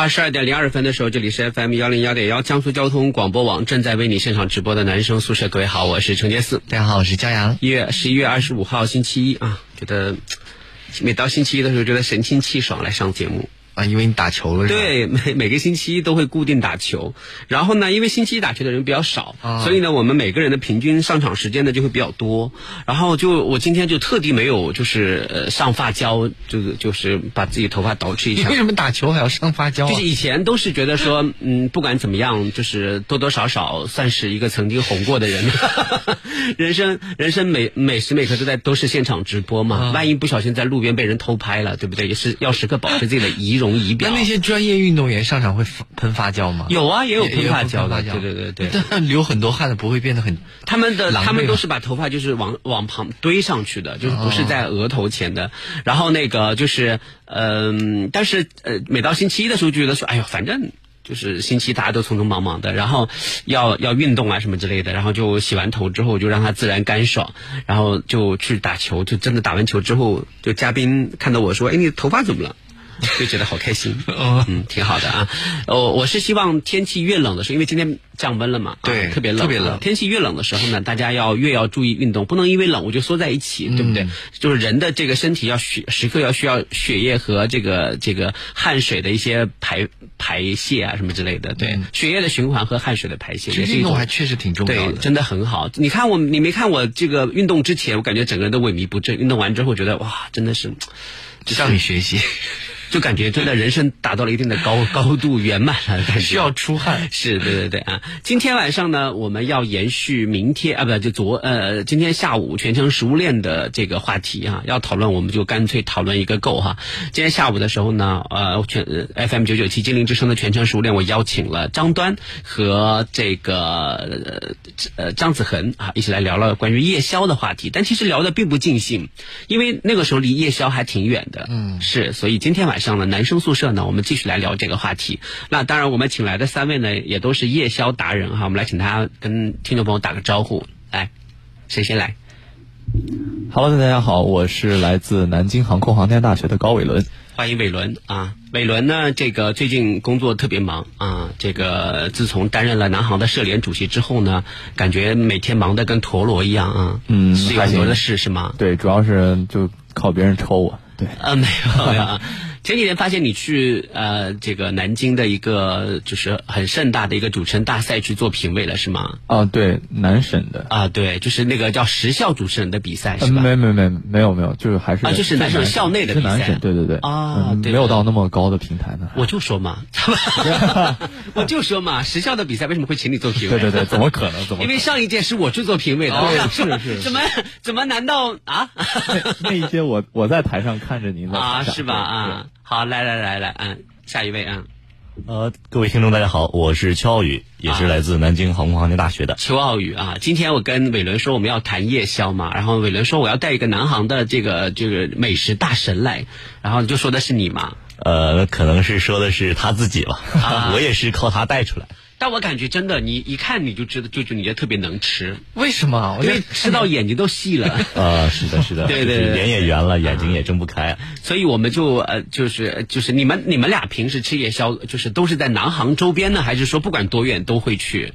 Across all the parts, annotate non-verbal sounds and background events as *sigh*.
二十二点零二分的时候，这里是 FM 幺零幺点幺江苏交通广播网正在为你现场直播的男生宿舍。各位好，我是程杰四。大家好，我是骄阳。一月十一月二十五号星期一啊，觉得每到星期一的时候，觉得神清气爽来上节目。啊，因为你打球了是吧？对，每 *laughs* 每个星期一都会固定打球，然后呢，因为星期一打球的人比较少，所以呢，我们每个人的平均上场时间呢就会比较多。然后就我今天就特地没有就是呃上发胶，就是就是把自己头发捯饬一下。为什么打球还要上发胶？就是以前都是觉得说，嗯，不管怎么样，就是多多少少算是一个曾经红过的人。*laughs* 人生人生每每时每刻都在都是现场直播嘛，万一不小心在路边被人偷拍了，对不对？也是要时刻保持自己的仪容。仪表。那那些专业运动员上场会喷发胶吗？有啊，也有喷发胶的。对对对对。但流很多汗的不会变得很。他们的他们都是把头发就是往 *laughs* 往旁堆上去的，就是不是在额头前的。然后那个就是嗯，但是呃，每到星期一的时候就觉得说，哎呦，反正就是星期大家都匆匆忙忙的，然后要要运动啊什么之类的，然后就洗完头之后就让它自然干爽，然后就去打球，就真的打完球之后，就嘉宾看到我说，哎，你头发怎么了？就觉得好开心，嗯，挺好的啊。哦，我是希望天气越冷的时候，因为今天降温了嘛，对，特别冷，特别冷。天气越冷的时候呢，大家要越要注意运动，不能因为冷我就缩在一起，对不对？就是人的这个身体要需时刻要需要血液和这个这个汗水的一些排排泄啊什么之类的，对，血液的循环和汗水的排泄。这运动还确实挺重要的，真的很好。你看我，你没看我这个运动之前，我感觉整个人都萎靡不振，运动完之后觉得哇，真的是向你学习。就感觉真的人生达到了一定的高 *laughs* 高度圆满了，感觉需要出汗。*laughs* 是，对对对啊！今天晚上呢，我们要延续明天啊，不就昨呃今天下午全程食物链的这个话题啊，要讨论我们就干脆讨论一个够哈。今天下午的时候呢，呃全 FM 九九七精灵之声的全程食物链，我邀请了张端和这个呃张子恒啊一起来聊了关于夜宵的话题，但其实聊的并不尽兴，因为那个时候离夜宵还挺远的。嗯，是，所以今天晚。上了男生宿舍呢，我们继续来聊这个话题。那当然，我们请来的三位呢，也都是夜宵达人哈。我们来请他跟听众朋友打个招呼。来，谁先来？Hello，大家好，我是来自南京航空航天大学的高伟伦。欢迎伟伦啊！伟伦呢，这个最近工作特别忙啊。这个自从担任了南航的社联主席之后呢，感觉每天忙得跟陀螺一样啊。嗯，是有很多的事是吗？对，主要是就靠别人抽我。对，啊，没有没有。*laughs* 前几天发现你去呃这个南京的一个就是很盛大的一个主持人大赛去做评委了是吗？啊，对，南省的啊，对，就是那个叫时效主持人的比赛是吧？没没没没有没有，就是还是啊，就是南省校内的比赛，对对对啊，没有到那么高的平台呢。我就说嘛，*laughs* 我就说嘛，时效的比赛为什么会请你做评委？对对对，怎么可能？怎么？因为上一届是我去做评委的，是是，*laughs* 怎么怎么难道啊？*laughs* 那一届我我在台上看着您啊，是吧？啊。好，来来来来，嗯，下一位啊，呃，各位听众大家好，我是邱傲宇，也是来自南京航空航天大学的邱傲宇啊。今天我跟伟伦说我们要谈夜宵嘛，然后伟伦说我要带一个南航的这个这个美食大神来，然后就说的是你嘛？呃，可能是说的是他自己吧，*laughs* 我也是靠他带出来。但我感觉真的，你一看你就知道，就就你就特别能吃。为什么？因为吃到眼睛都细了。*laughs* 啊，是的，是的。对对，脸也圆了，眼睛也睁不开。所以我们就呃，就是就是你们你们俩平时吃夜宵，就是都是在南航周边呢，还是说不管多远都会去？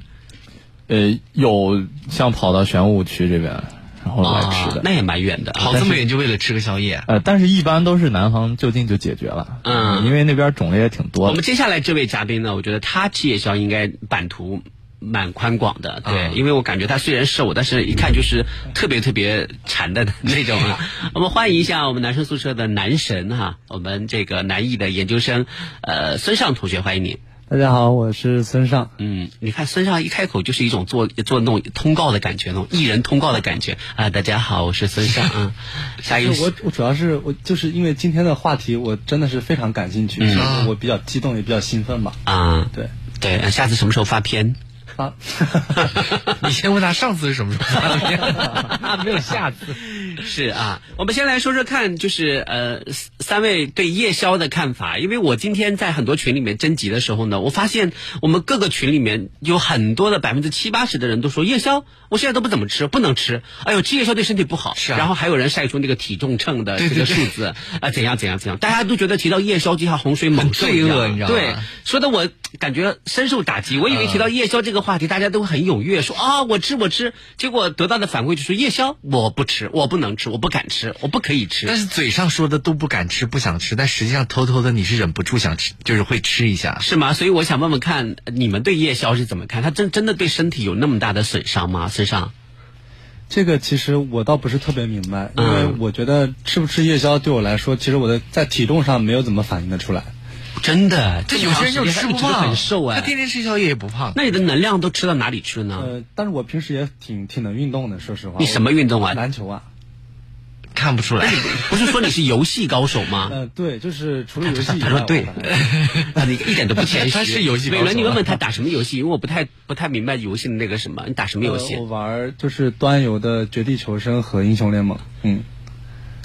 呃，有像跑到玄武区这边。然后来吃的，那也蛮远的，跑这么远就为了吃个宵夜。呃，但是一般都是南方就近就解决了，嗯，因为那边种类也挺多。我们接下来这位嘉宾呢，我觉得他吃夜宵应该版图蛮宽广的，对，因为我感觉他虽然瘦，但是一看就是特别特别馋的那种啊。*laughs* 我们欢迎一下我们男生宿舍的男神哈，我们这个南艺的研究生，呃，孙尚同学，欢迎你。大家好，我是孙尚。嗯，你看孙尚一开口就是一种做做那种通告的感觉，那种艺人通告的感觉啊。大家好，我是孙尚 *laughs* 啊。下一我我主要是我就是因为今天的话题，我真的是非常感兴趣，所以我比较激动，也比较兴奋吧。啊，对对，下次什么时候发片？发，*laughs* 你先问他上次是什么时候发的片？*laughs* 没有下次。是啊，我们先来说说看，就是呃，三位对夜宵的看法。因为我今天在很多群里面征集的时候呢，我发现我们各个群里面有很多的百分之七八十的人都说夜宵，我现在都不怎么吃，不能吃。哎呦，吃夜宵对身体不好。是啊然后还有人晒出那个体重秤的这个数字啊，怎样怎样怎样，大家都觉得提到夜宵就像洪水猛兽一样罪样恶你知道吗对，说的我感觉深受打击。我以为提到夜宵这个话题，大家都很踊跃，说啊我吃我吃，结果得到的反馈就是夜宵我不吃，我不能吃，我不敢吃，我不可以吃。但是嘴上说的都不敢吃、不想吃，但实际上偷偷的你是忍不住想吃，就是会吃一下。是吗？所以我想问问看，你们对夜宵是怎么看？它真真的对身体有那么大的损伤吗？身上？这个其实我倒不是特别明白，因为嗯我觉得吃不吃夜宵对我来说，其实我的在体重上没有怎么反映的出来。真的，这有些人就吃不胖，很瘦哎。他天天吃宵夜也不胖。那你的能量都吃到哪里去了呢？呃，但是我平时也挺挺能运动的，说实话。你什么运动啊篮球啊。看不出来，*laughs* 不是说你是游戏高手吗？呃，对，就是除了游戏他说对 *laughs* 你一点都不谦虚。他是游戏高手伟伦，你问问他打什么游戏？因为我不太不太明白游戏的那个什么，你打什么游戏呃？我玩就是端游的《绝地求生》和《英雄联盟》。嗯，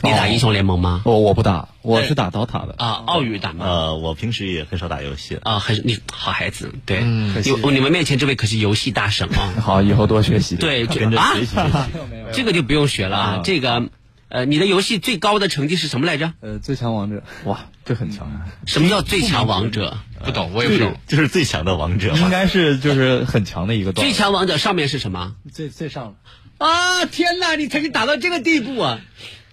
你打英雄联盟吗？我我不打，我是打 DOTA 的。啊，奥宇打吗？呃，我平时也很少打游戏。啊，很你好孩子，对，有你们面前这位可是游戏大神哦。好，以后多学习。对，这跟着啊学习学习。没有没有。这个就不用学了啊。这个呃，你的游戏最高的成绩是什么来着？呃，最强王者。哇，这很强啊！什么叫最强王者？不懂，我也不懂。就是最强的王者嘛。应该是就是很强的一个最。强王者上面是什么？最最上了。啊！天哪，你曾经打到这个地步啊！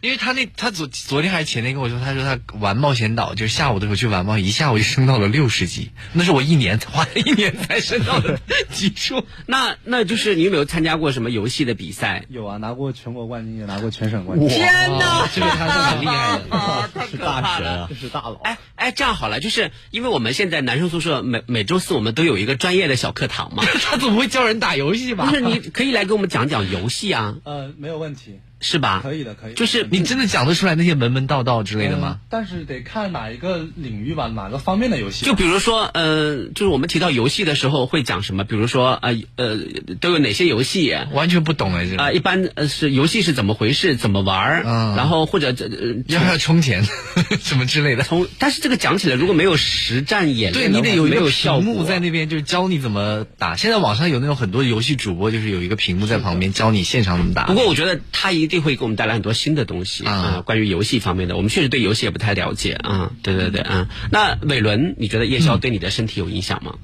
因为他那他昨昨天还是前天跟我说，他说他玩冒险岛，就是下午的时候去玩冒，一下午就升到了六十级，*laughs* 那是我一年花了一年才升到的 *laughs* 级数。*laughs* 那那就是你有没有参加过什么游戏的比赛？有啊，拿过全国冠军，也拿过全省冠军。天哪，这个他是很厉害的。啊，太可怕了！这是大佬。哎哎，这样好了，就是因为我们现在男生宿舍每每周四我们都有一个专业的小课堂嘛，他总不会教人打游戏吧？不是你可以来给我们讲讲游戏啊，呃，没有问题，是吧？可以的，可以的。就是你真的讲得出来那些门门道道之类的吗嗯？但是得看哪一个领域吧，哪个方面的游戏。就比如说，呃，就是我们提到游戏的时候会讲什么？比如说，呃呃，都有哪些游戏？啊、完全不懂哎，这个。一般呃是游戏是怎么回事？怎么玩儿？嗯然后或者呃要不要充钱 *laughs* 什么之类的？从，但是这个讲起来如果没有实战演对练对，你得有一个屏幕在那边，就是教你怎么打。现在网上有那种很多游戏主播，就是有一个屏幕在旁边教你现场怎么打。不过我觉得他一定会给我们带来很多新的东西啊、啊关于游戏方面的，我们确实对游戏也不太了解啊。对对对啊。那伟伦，你觉得夜宵对你的身体有影响吗？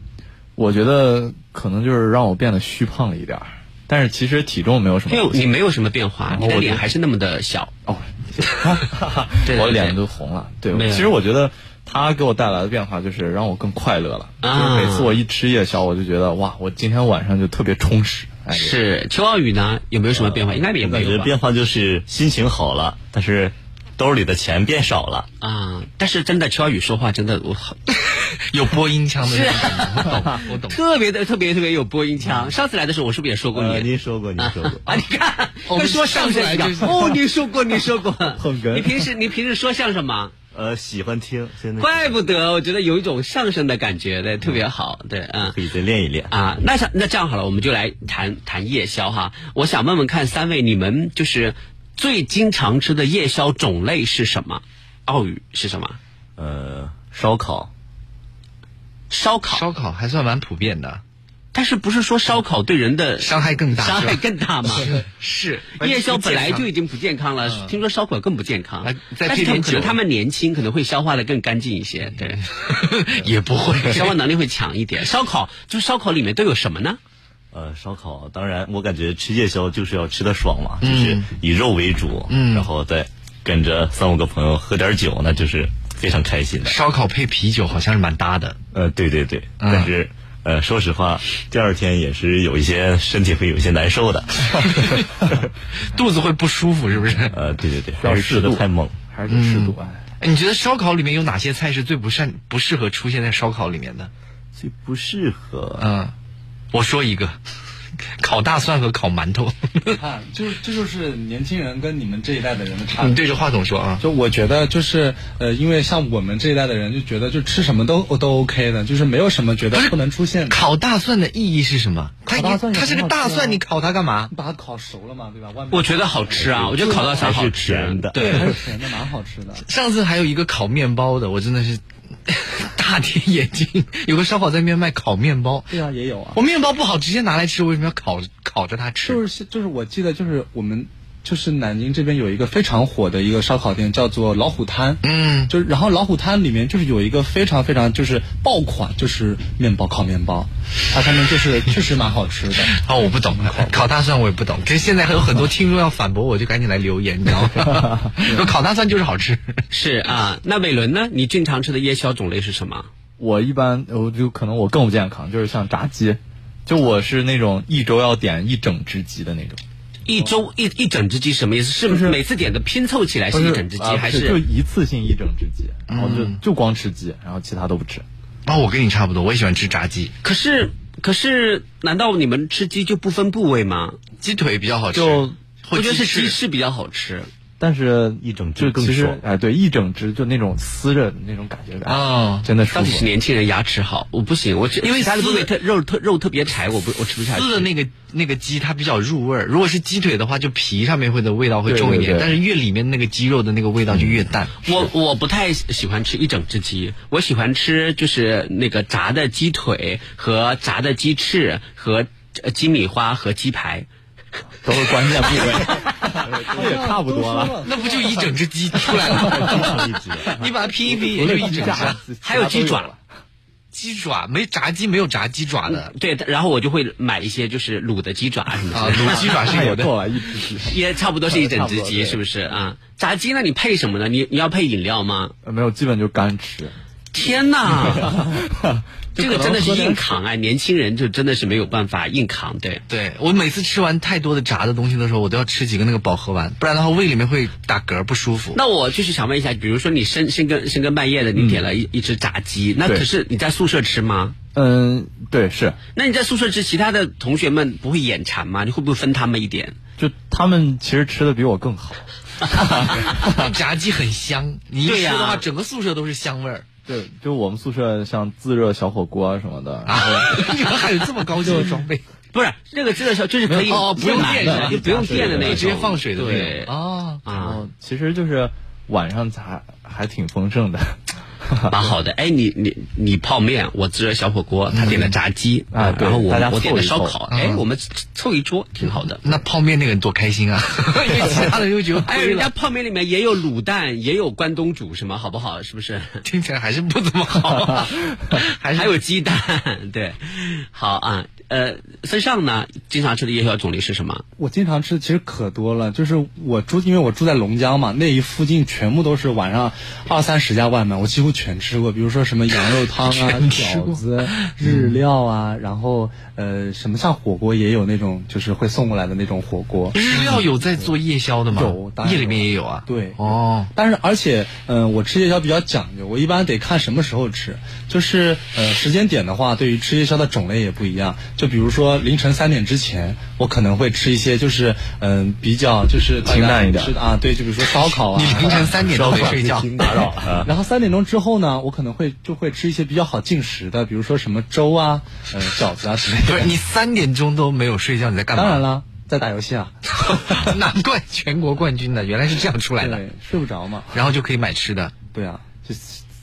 我觉得可能就是让我变得虚胖了一点儿，但是其实体重没有什么因为。你没有什么变化，你的我脸还是那么的小。哦，*laughs* 对对我脸都红了。对，其实我觉得他给我带来的变化就是让我更快乐了。啊就是每次我一吃夜宵，我就觉得哇，我今天晚上就特别充实。哎，是邱傲宇呢？有没有什么变化？应该也没有吧。觉变化就是心情好了，但是兜里的钱变少了。啊，但是真的邱傲宇说话真的我好 *laughs* 有播音腔的那种，我懂，我懂。特别的特别特别有播音腔。上次来的时候，我是不是也说过呃，你？您说过，您说过。啊，你看，跟说相声一样。哦，你说过，你说过。*laughs* 捧哏你平时你平时说相声吗？呃，喜欢听，现在怪不得，我觉得有一种相声的感觉，对，特别好，对，嗯可。以再练一练。啊，那想那这样好了，我们就来谈谈夜宵哈。我想问问看，三位你们就是最经常吃的夜宵种类是什么？奥语是什么？呃，烧烤，烧烤。烧烤还算蛮普遍的，但是不是说烧烤对人的伤害更大伤害更大吗？是 *laughs* 夜宵本来就已经不健康了，嗯听说烧烤更不健康。但是可能他们年轻，可能会消化的更干净一些，对，*laughs* 也不会。*laughs* 消化能力会强一点。烧烤就是烧烤里面都有什么呢？呃，烧烤，当然，我感觉吃夜宵就是要吃的爽嘛，就是以肉为主，嗯。然后再跟着三五个朋友喝点酒，那就是非常开心的。烧烤配啤酒好像是蛮搭的。呃，对对对，嗯。但是呃，说实话，第二天也是有一些身体会有一些难受的。*laughs* *laughs* 肚子会不舒服，是不是？呃，对对对，要还是吃适度的太猛。还是适度。哎，哎你觉得烧烤里面有哪些菜是最不善不适合出现在烧烤里面的？最不适合，嗯，我说一个，烤大蒜和烤馒头。你看，就这就是年轻人跟你们这一代的人的差别。你对着话筒说啊。就我觉得就是呃，因为像我们这一代的人就觉得就吃什么都都 OK 的，就是没有什么觉得不能出现的。烤大蒜的意义是什么？它是个大蒜，你烤它干嘛？你把它烤熟了嘛，对吧？外面我觉得好吃啊，我觉得烤大蒜好吃甜的对，还是甜的，蛮好吃的。上次还有一个烤面包的，我真的是大跌眼镜。有个烧烤在那边卖烤面包，对啊，也有啊。我面包不好，直接拿来吃，为什么要烤烤着它吃？就是就是，我记得就是我们就是南京这边有一个非常火的一个烧烤店，叫做老虎滩。嗯，就是然后老虎滩里面就是有一个非常非常就是爆款，就是面包烤面包，它上面就是确实蛮好吃的。哦，*laughs* 我不懂，*laughs* 烤大蒜我也不懂。可是现在还有很多听众要反驳我，就赶紧来留言，你知道吗？*laughs* 说烤大蒜就是好吃。是啊。那伟伦呢？你经常吃的夜宵种类是什么？我一般我就可能我更不健康，就是像炸鸡，就我是那种一周要点一整只鸡的那种。一周一一整只鸡什么意思？是不是每次点的拼凑起来是一整只鸡，还是就一次性一整只鸡，然后就、就光吃鸡，然后其他都不吃。哦，我跟你差不多，我也喜欢吃炸鸡，可是可是，难道你们吃鸡就不分部位吗？鸡腿比较好吃。就或我觉得是鸡翅比较好吃。但是一整只就其实更爽哎，对，一整只就那种撕着的那种感觉感，哦真的舒到底是。年轻人牙齿好，我不行，我只因为其他的部撕位特肉特肉特别柴，我不我吃不下去。撕的那个那个鸡它比较入味儿，如果是鸡腿的话，就皮上面会的味道会重一点，对对对但是越里面那个鸡肉的那个味道就越淡。我我不太喜欢吃一整只鸡，我喜欢吃就是那个炸的鸡腿和炸的鸡翅和呃鸡米花和鸡排。都是关键部位，*laughs* 这也差不多了。那不就一整只鸡出来了？*laughs* 你把它拼一拼，也就一整只。还有鸡爪，鸡爪没炸鸡没有炸鸡爪的对，然后我就会买一些就是卤的鸡爪什么的卤鸡爪是有的。*laughs* 一只鸡。也差不多是一整只鸡，是不是啊？炸鸡那你配什么呢？你你要配饮料吗？呃没有，基本就干吃。天哪，*laughs* 这个真的是硬扛啊！年轻人就真的是没有办法硬扛，对。对我每次吃完太多的炸的东西的时候，我都要吃几个那个饱和丸，不然的话胃里面会打嗝不舒服。那我就是想问一下，比如说你深深更深更半夜的，你点了一、一只炸鸡，那可是你在宿舍吃吗？嗯，对，是，那你在宿舍吃，其他的同学们不会眼馋吗？你会不会分他们一点？就他们其实吃的比我更好。*laughs* *laughs* 炸鸡很香，你一对呀吃的话，整个宿舍都是香味儿对，就我们宿舍像自热小火锅啊什么的，啊！你们 *laughs* 还有这么高级的装备？*laughs* 不是那个自热小就是可以哦，不用电的，不用电的那种，直接放水的那种对哦，后其实就是晚上还还挺丰盛的。*laughs* 蛮好的。哎，你你你泡面，我自热小火锅，他点了炸鸡啊然后我我点了烧烤，哎，我们凑一桌挺好的。那泡面那个人多开心啊！*laughs* 因为其他的又觉得 *laughs* 哎，人家，泡面里面也有卤蛋，也有关东煮，什么好不好？是不是？听起来还是不怎么好。还还有鸡蛋，对，好啊。呃，孙尚呢，经常吃的夜宵种类是什么？我经常吃，其实可多了。就是我住，因为我住在龙江嘛，那一附近全部都是晚上二三十家外卖，我几乎全吃过。比如说什么羊肉汤啊、*laughs* 饺子、日料啊，然后呃，什么像火锅也有那种，就是会送过来的那种火锅。日料有在做夜宵的吗？有夜里面也有啊。对哦，但是而且，嗯、我吃夜宵比较讲究，我一般得看什么时候吃。就是呃，时间点的话，对于吃夜宵的种类也不一样。就比如说凌晨三点之前，我可能会吃一些就是嗯、比较就是清淡一点 *laughs* *laughs* 啊，对，就比如说烧烤啊。你凌晨三点都没睡觉，打扰啊。然后三点钟之后呢，我可能会就会吃一些比较好进食的，比如说什么粥啊、*laughs* 呃饺子啊之类不是的。你三点钟都没有睡觉，你在干嘛？当然了，在打游戏啊，*laughs* 难怪全国冠军的，原来是这样出来的。对，睡不着嘛。然后就可以买吃的，对啊，就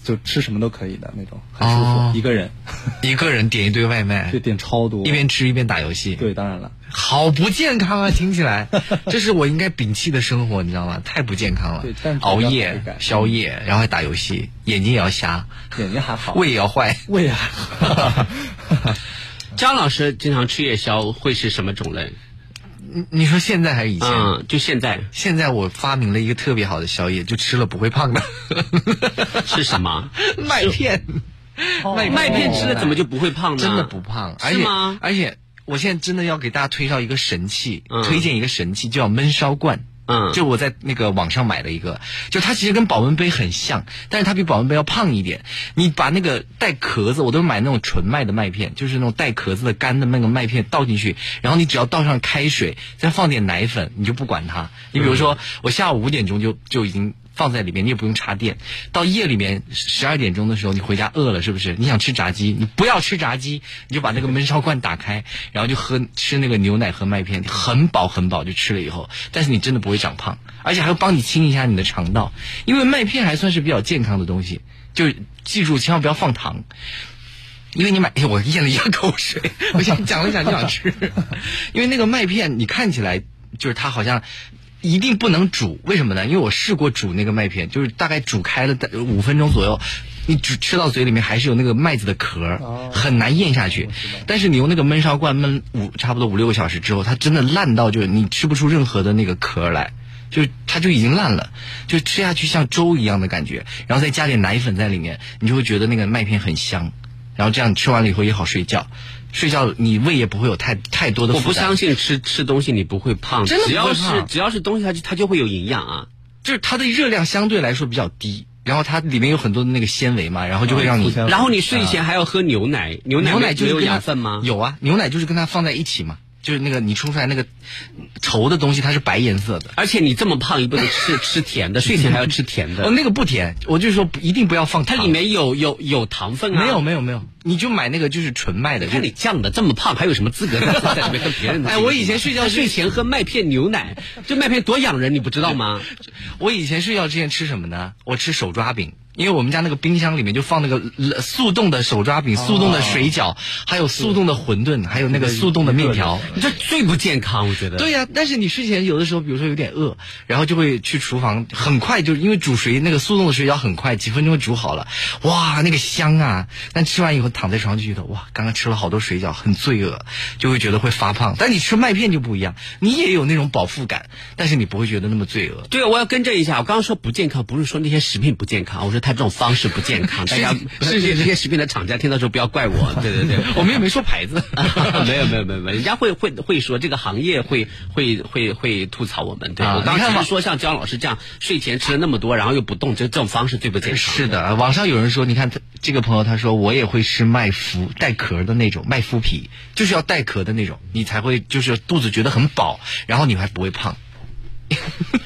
就吃什么都可以的那种，很舒服。哦一个人 *laughs* 一个人点一堆外卖就，点超多，一边吃一边打游戏。对，当然了。好不健康啊！听起来，*laughs* 这是我应该摒弃的生活，你知道吗？太不健康了对但是。熬夜宵夜，然后还打游戏，眼睛也要瞎，眼睛还好，胃也要坏。胃啊，*laughs* 张老师经常吃夜宵会是什么种类？你你说现在还是以前？嗯，就现在现在我发明了一个特别好的宵夜，就吃了不会胖的 *laughs* 是什么？*laughs* 麦片。麦麦片吃了怎么就不会胖呢？真的不胖，而且是吗？而且我现在真的要给大家推销一个神器，嗯推荐一个神器，叫焖烧罐。嗯就我在那个网上买的一个，就它其实跟保温杯很像，但是它比保温杯要胖一点。你把那个带壳子，我都是买那种纯麦的麦片，就是那种带壳子的干的那个麦片倒进去，然后你只要倒上开水，再放点奶粉，你就不管它。你比如说，我下午五点钟就就已经。放在里面，你也不用插电。到夜里面十二点钟的时候，你回家饿了是不是？你想吃炸鸡，你不要吃炸鸡，你就把那个焖烧罐打开，然后就喝吃那个牛奶和麦片，很饱很饱就吃了以后，但是你真的不会长胖，而且还会帮你清一下你的肠道，因为麦片还算是比较健康的东西，就记住千万不要放糖。因为你买，哎我咽了一下口水，*laughs* 我想讲了讲就想吃，*laughs* 因为那个麦片你看起来就是它好像一定不能煮，为什么呢？因为我试过煮那个麦片，就是大概煮开了大五分钟左右，你只吃到嘴里面还是有那个麦子的壳儿，很难咽下去。但是你用那个焖烧罐焖五差不多五六个小时之后，它真的烂到就是你吃不出任何的那个壳儿来。就它就已经烂了，就吃下去像粥一样的感觉，然后再加点奶粉在里面，你就会觉得那个麦片很香，然后这样吃完了以后也好睡觉，睡觉你胃也不会有太太多的负担。我不相信吃吃东西你不会胖，真的只要是只要是东西它就它就会有营养啊。就是它的热量相对来说比较低，然后它里面有很多的那个纤维嘛，然后就会让你然后你睡前还要喝牛奶，牛奶牛奶就是跟它养分吗？有啊，牛奶就是跟它放在一起嘛，就是那个你冲出来那个稠的东西，它是白颜色的。而且你这么胖，你不能吃 *laughs* 吃甜的，睡前还要吃甜的哦，的。那个不甜，我就说一定不要放糖。它里面有有有糖分啊。没有没有没有，你就买那个就是纯麦的。看你降的这么胖，还有什么资格在在里面跟别人？*laughs* 哎我以前睡觉睡前喝麦片牛奶，这麦片多养人，你不知道吗？*laughs* 我以前睡觉之前吃什么呢？我吃手抓饼，因为我们家那个冰箱里面就放那个呃速冻的手抓饼、速冻的水饺，还有速冻的馄饨，还有那个速冻的面条。这最不健康，我觉得。对呀、但是你睡前有的时候，比如说有点饿，然后就会去厨房，很快就因为煮水那个速冻的水饺很快，几分钟就煮好了，哇，那个香啊！但吃完以后躺在床上就觉得哇，刚刚吃了好多水饺，很罪恶，就会觉得会发胖。但你吃麦片就不一样，你也有那种饱腹感，但是你不会觉得那么罪恶。对，我要更正一下，我刚刚说不健康，不是说那些食品不健康，我说它这种方式不健康。大家是是这些食品的厂家听到时候不要怪我。*laughs* 对对对，我们也没说牌子。没有没有没有没有，人家会会会说这个行业会会会会吐槽我们。对、啊我刚你看嘛刚只是说像姜老师这样睡前吃了那么多，然后又不动，这这种方式最不健康。是的，网上有人说，你看他这个朋友他说我也会吃麦麸带壳的那种麦麸皮，就是要带壳的那种，你才会就是肚子觉得很饱，然后你还不会胖。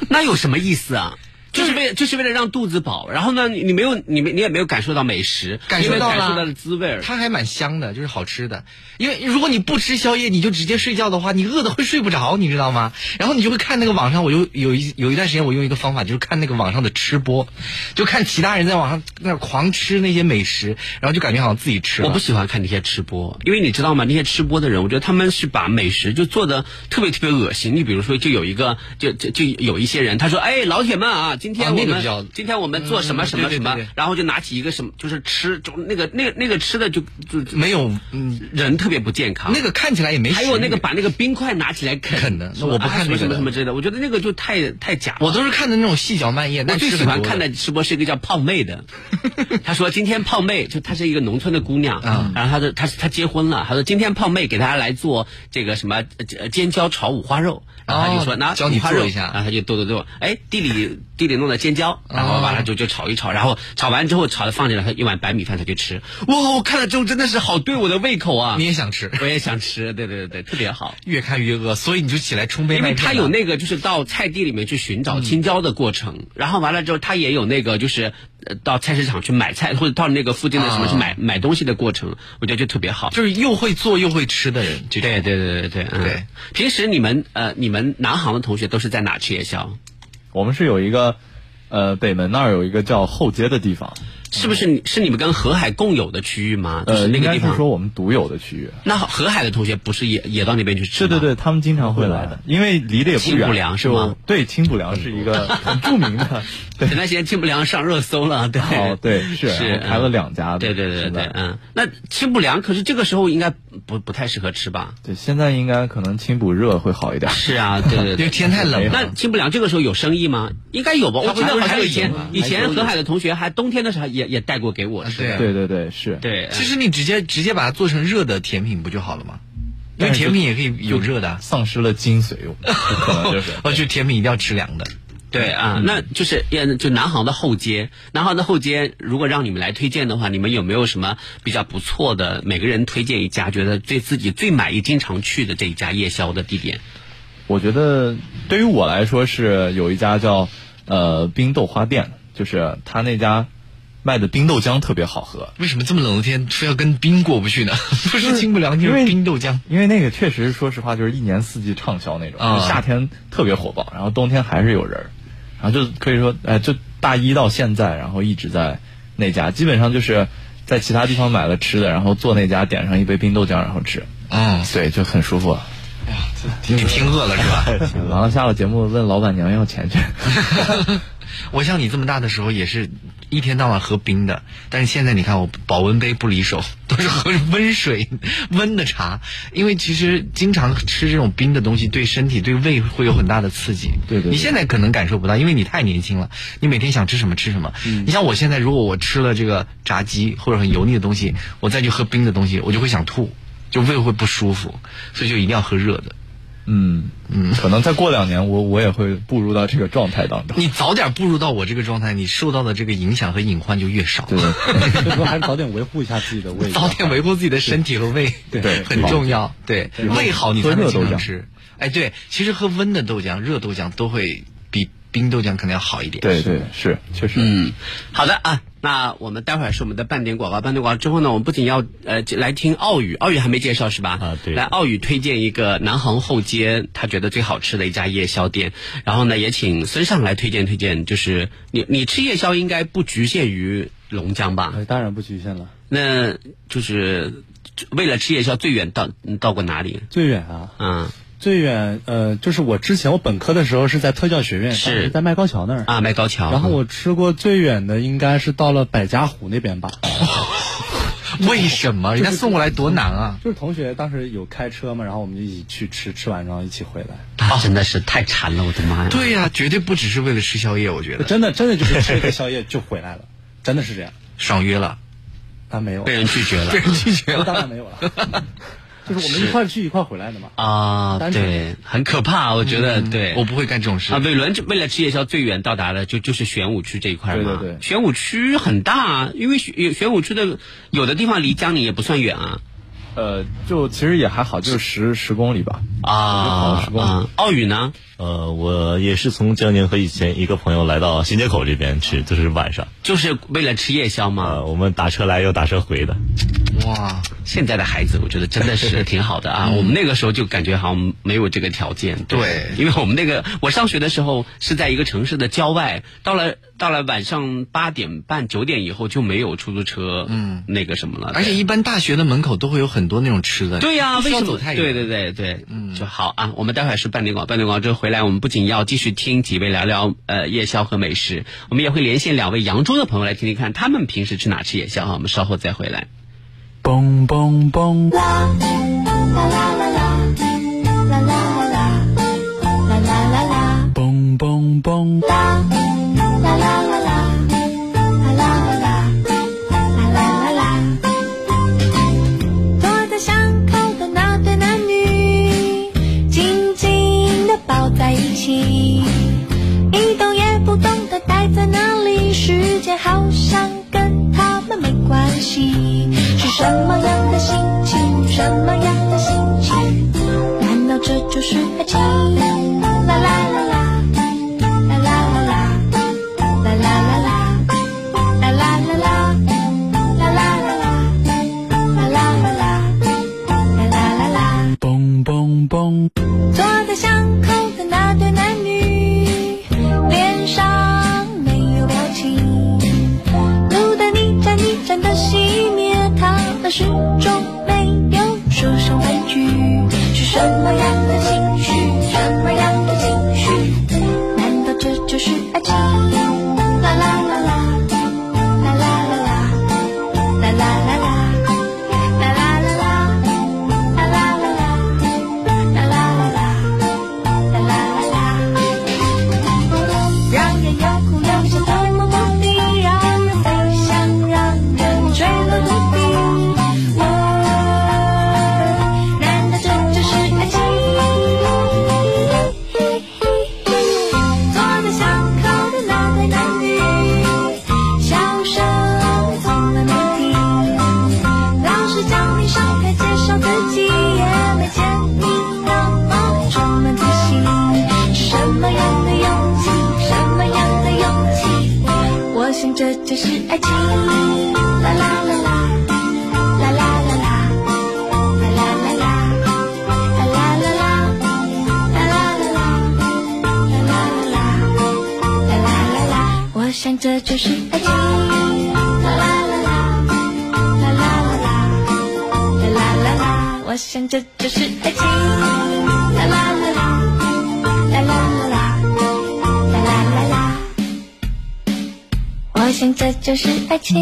那有什么意思啊？就是为就是为了让肚子饱，然后呢，你你没有你没你也没有感受到美食，感受到了感受到的滋味。它还蛮香的，就是好吃的。因为如果你不吃宵夜，你就直接睡觉的话，你饿的会睡不着，你知道吗？然后你就会看那个网上，我就有一有一段时间，我用一个方法，就是看那个网上的吃播，就看其他人在网上那狂吃那些美食，然后就感觉好像自己吃了。我不喜欢看那些吃播，因为你知道吗？那些吃播的人，我觉得他们是把美食就做的特别特别恶心。你比如说，就有一个，就就就有一些人，他说：“哎，老铁们啊，今天啊我们、今天我们做什么嗯什么什么，对对对对。然后就拿起一个什么，就是吃，就那个那个那个吃的就就就没有，嗯，人特别不健康。那个看起来也没。还有那个把那个冰块拿起来啃。啃的说我不看啊什么那个。的什么什么之类的，我觉得那个就太太假了。我都是看的那种细嚼慢咽，我但最喜欢看的。的直播是一个叫胖妹的，*laughs* 她说今天胖妹就她是一个农村的姑娘，嗯然后她的她她结婚了，她说今天胖妹给大家来做这个什么呃尖椒炒五花肉，然后她就说哦拿教你五花肉做一下。然后她就剁剁剁，哎地里地里弄的尖椒，然后完了就就炒一炒，然后炒完之后炒的放进来，她一碗白米饭他就吃，哇，我看了之后真的是好对我的胃口啊你，也想吃，我也想吃，对对对对，特别好。越看越饿，所以你就起来冲杯因为。他有那个就是到菜地里面去寻找青椒的过程，然后完了之后他也有那个就是呃到菜市场去买菜或者到那个附近的什么啊去买、买东西的过程，我觉得就特别好。就是又会做又会吃的人，对对对对对，嗯对。平时你们呃你们南航的同学都是在哪吃夜宵？我们是有一个，呃，北门那儿有一个叫后街的地方，是不是你是你们跟河海共有的区域吗？就呃，是那个地方。说我们独有的区域。那河海的同学不是也也到那边去吃吗？对对对，他们经常会来的，因为离得也不远。清补凉是就吗对，清补凉是一个 *laughs* 很著名的。对前段时间清补凉上热搜了，对。哦，对，是开了两家的。对对对对对，嗯，那清补凉可是这个时候应该不不太适合吃吧？对，现在应该可能清补热会好一点。是啊，对对对 *laughs* 因为。天太冷了。那清补凉这个时候有生意吗？应该有吧。我记得好像以前还有以前河海的同学还冬天的时候也也带过给我吃。对啊对对对，是。对，其实你直接直接把它做成热的甜品不就好了吗？因为甜品也可以有热的啊。丧失了精髓，有可能就是。*laughs* 哦，就甜品一定要吃凉的。对啊，那就是也就南航的后街，南航的后街，如果让你们来推荐的话，你们有没有什么比较不错的？每个人推荐一家，觉得对自己最满意、经常去的这一家夜宵的地点。我觉得对于我来说是有一家叫呃冰豆花店，就是他那家卖的冰豆浆特别好喝，为什么这么冷的天非要跟冰过不去呢？*laughs* 不是清不凉，就是冰豆浆。因为那个确实说实话就是一年四季畅销那种，夏天特别火爆，然后冬天还是有人儿，然后就可以说哎就大一到现在，然后一直在那家，基本上就是在其他地方买了吃的，然后坐那家点上一杯冰豆浆然后吃，嗯，对，就很舒服。哎呀你听饿了是吧？*laughs* 完了下了节目问老板娘要钱去。*laughs* 我像你这么大的时候也是一天到晚喝冰的，但是现在你看我保温杯不离手，*laughs* 都是喝温水、温的茶，因为其实经常吃这种冰的东西对身体、对胃会有很大的刺激。对对对你现在可能感受不到，因为你太年轻了，你每天想吃什么吃什么。你像我现在，如果我吃了这个炸鸡或者很油腻的东西，我再去喝冰的东西，我就会想吐，就胃会不舒服，所以就一定要喝热的。嗯嗯，可能再过两年我我也会步入到这个状态当中。你早点步入到我这个状态，你受到的这个影响和隐患就越少。对对所以说还是早点维护一下自己的胃。早点维护自己的身体和胃，*laughs* 对很重要。对，胃好你才能经常吃。哎，对，其实喝温的豆浆、热豆浆都会比冰豆浆可能要好一点。对对是确实。嗯，好的啊，那我们待会儿是我们的半点广告，半点广告之后呢，我们不仅要呃来听奥宇，奥宇还没介绍是吧？啊对来奥宇推荐一个南航后街他觉得最好吃的一家夜宵店，然后呢也请孙尚来推荐推荐，就是你你吃夜宵应该不局限于龙江吧？呃当然不局限了，那就是为了吃夜宵最远到到过哪里？最远啊，嗯最远呃，就是我之前我本科的时候是在特教学院，是在麦高桥那儿。啊，麦高桥。然后我吃过最远的应该是到了百家湖那边吧，*laughs* 为什么人家送过来多难啊？就是同学当时有开车嘛，然后我们就一起去吃，吃完然后一起回来。他真的是太馋了，我的妈呀！对呀、绝对不只是为了吃宵夜，我觉得真的真的就是吃一个宵夜就回来了，真的是这样。爽约了，啊，没有被，人拒绝了被人拒绝了。当然没有了，就是我们一块去一块回来的嘛。啊！对，很可怕，我觉得对。我不会干这种事啊，。伟伦为了吃夜宵最远到达的就就是玄武区这一块嘛。对对对玄武区很大啊，因为玄玄武区的有的地方离江宁也不算远啊。呃，就其实也还好，就是十十公里吧。啊十公里啊！奥宇呢？呃，我也是从江宁和以前一个朋友来到新街口这边吃，就是晚上，就是为了吃夜宵嘛。呃，我们打车来又打车回的。哇，现在的孩子，我觉得真的是挺好的啊。*laughs* 我们那个时候就感觉好像没有这个条件。对因为我们那个我上学的时候是在一个城市的郊外，到了到了晚上八点半九点以后就没有出租车，嗯，那个什么了。而且一般大学的门口都会有很多那种吃的。对呀、为什么？对对对对，嗯，就好啊。我们待会儿是半点广，半点广之后回来，我们不仅要继续听几位聊聊呃夜宵和美食，我们也会连线两位扬州的朋友来听听看他们平时去哪吃夜宵哈。我们稍后再回来。嘣嘣嘣！嘣嘣嘣！躲什么样的心情？什么样的心情？难道这就是爱情？啦啦啦啦，啦啦啦啦，啦啦啦啦，啦啦啦啦，啦啦啦啦。啦啦啦啦，啦啦啦啦。嘣嘣嘣！坐在巷口始终没有说上半句。是什么样的情绪？什么样的情绪？难道这就是爱情？爱情。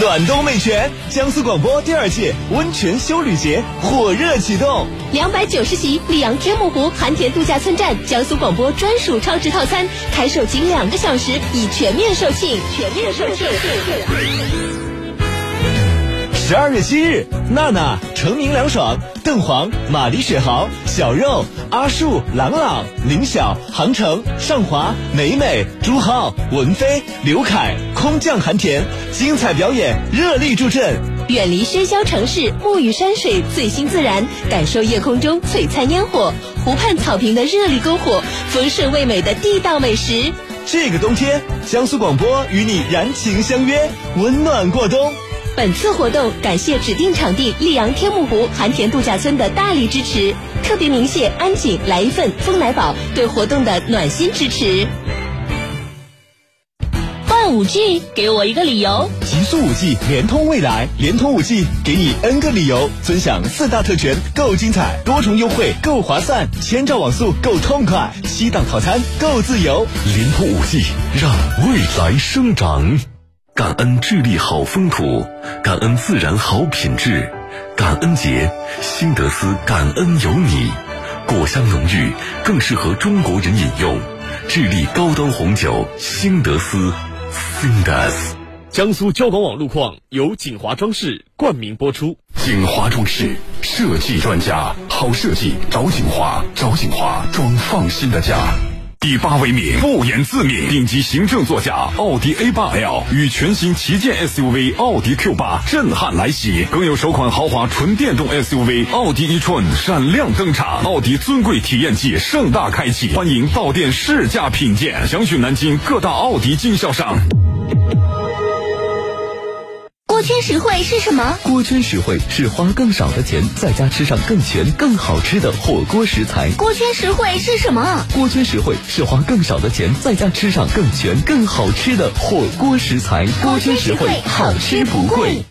暖冬美泉，江苏广播第二届温泉修旅节火热启动。两百九十席溧阳天目湖寒田度假村站江苏广播专属超值套餐，开售仅两个小时，已全面售罄，全面售罄。十二月七日，娜娜、成名凉爽、邓煌、马丽雪豪、小肉、阿树、朗朗、林晓、杭城、尚华、美美、朱浩、文飞、刘凯、空降寒田，精彩表演热力助阵。远离喧嚣城市，沐浴山水，醉心自然，感受夜空中璀璨烟火，湖畔草坪的热力篝火，丰盛味美的地道美食。这个冬天，江苏广播与你燃情相约，温暖过冬。本次活动感谢指定场地溧阳天目湖寒田度假村的大力支持，特别鸣谢安井来一份风来宝对活动的暖心支持。换五 G，给我一个理由。极速五 G 联通未来，联通五 G 给你 N 个理由，尊享四大特权，够精彩，多重优惠，够划算，千兆网速够痛快，七档套餐够自由。联通五 G 让未来生长。感恩智利好风土，感恩自然好品质，感恩节，新德斯感恩有你，果香浓郁，更适合中国人饮用。智利高端红酒新德斯，新德斯。江苏交广网路况由锦华装饰冠名播出。锦华装饰设计专家，好设计找锦华，找锦华装放心的家。第八位名不言自明，顶级行政座驾奥迪 A8L 与全新旗舰 SUV 奥迪 Q8 震撼来袭，更有首款豪华纯电动 SUV 奥迪 e-tron 闪亮登场，奥迪尊贵体验季盛大开启，欢迎到店试驾品鉴，详询南京各大奥迪经销商。锅圈实惠是什么？锅圈实惠是花更少的钱，在家吃上更全、更好吃的火锅食材。锅圈实惠是什么？锅圈实惠是花更少的钱，在家吃上更全、更好吃的火锅食材。锅圈实惠，好吃不贵。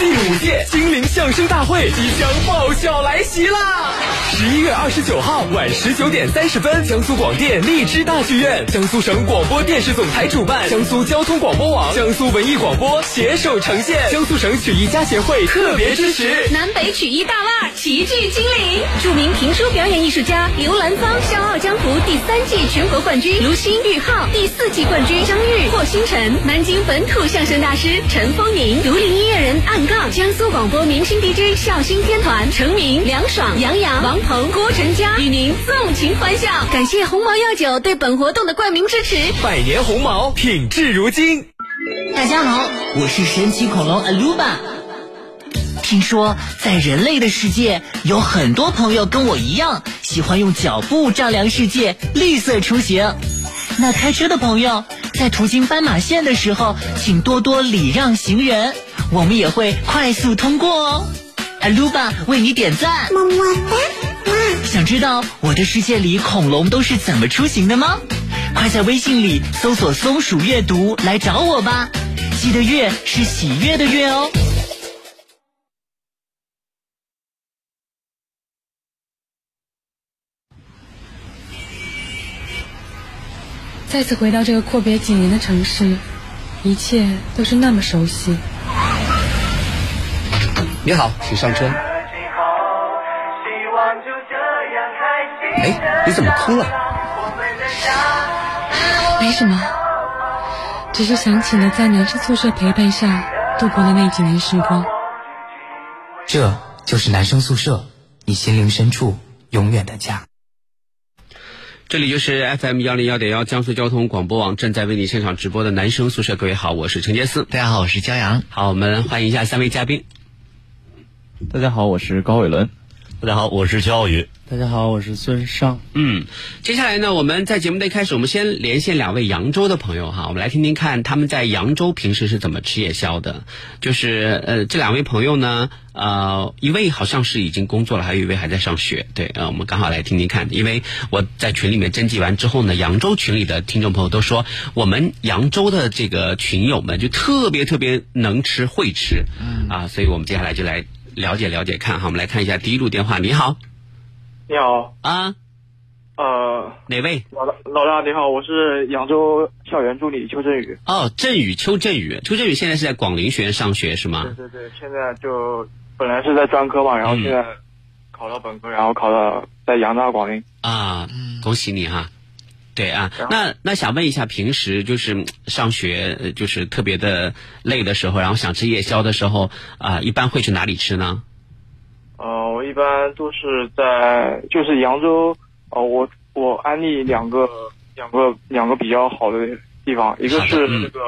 第五届金陵相声大会即将爆笑来袭啦！十一月二十九号晚十九点三十分，江苏广电荔枝大剧院、江苏省广播电视总台主办，江苏交通广播网、江苏文艺广播携手呈现，江苏省曲艺家协会特别支持。南北曲艺大腕齐聚金陵，著名评书表演艺术家刘兰芳，《笑傲江湖》第三季全国冠军卢鑫玉浩，第四季冠军张玉、霍星辰，南京本土相声大师陈风宁，独立音乐人暗杠，江苏广播明星 DJ 笑星天团，成名梁爽、杨洋、王鹏、郭晨佳与您纵情欢笑。感谢鸿茅药酒对本活动的冠名支持。百年鸿茅，品质如金。大家好，我是神奇恐龙 Aluba。听说在人类的世界，有很多朋友跟我一样，喜欢用脚步丈量世界，绿色出行。那开车的朋友，在途经斑马线的时候，请多多礼让行人，我们也会快速通过哦。Aluba 为你点赞，么么哒。想知道我的世界里恐龙都是怎么出行的吗？快在微信里搜索“松鼠阅读”来找我吧。记得“月”是喜悦的“月”哦。再次回到这个阔别几年的城市，一切都是那么熟悉。你好，请上车。哎，你怎么哭了？没什么，只是想起了在男生宿舍陪伴下度过的那几年时光。这就是男生宿舍，你心灵深处永远的家。这里就是 FM 幺零幺点幺江苏交通广播网正在为你现场直播的男生宿舍。各位好，我是陈杰思。大家好，我是骄阳。好，我们欢迎一下三位嘉宾。大家好，我是高伟伦。大家好，我是邱浩宇。大家好，我是孙尚。嗯，接下来呢，我们在节目的一开始，我们先连线两位扬州的朋友哈，我们来听听看他们在扬州平时是怎么吃夜宵的。就是呃，这两位朋友呢，呃，一位好像是已经工作了，还有一位还在上学。对，呃，我们刚好来听听看，因为我在群里面征集完之后呢，扬州群里的听众朋友都说，我们扬州的这个群友们就特别特别能吃会吃，嗯啊，所以我们接下来就来了解了解看哈，我们来看一下第一路电话，你好。你好啊，呃，哪位？老大，老大你好，我是扬州校园助理邱振宇。哦，振宇，邱振宇，邱振宇现在是在广陵学院上学是吗？对对对，现在就本来是在专科嘛，然后现在考到本科，然后考到在扬大广陵。啊，恭喜你哈！对啊，那那想问一下，平时就是嗯上学呃就是特别的累的时候，然后想吃夜宵的时候啊、一般会去哪里吃呢？呃，我一般都是在就是扬州，呃，我我安利两个两个两个比较好的地方，一个是那个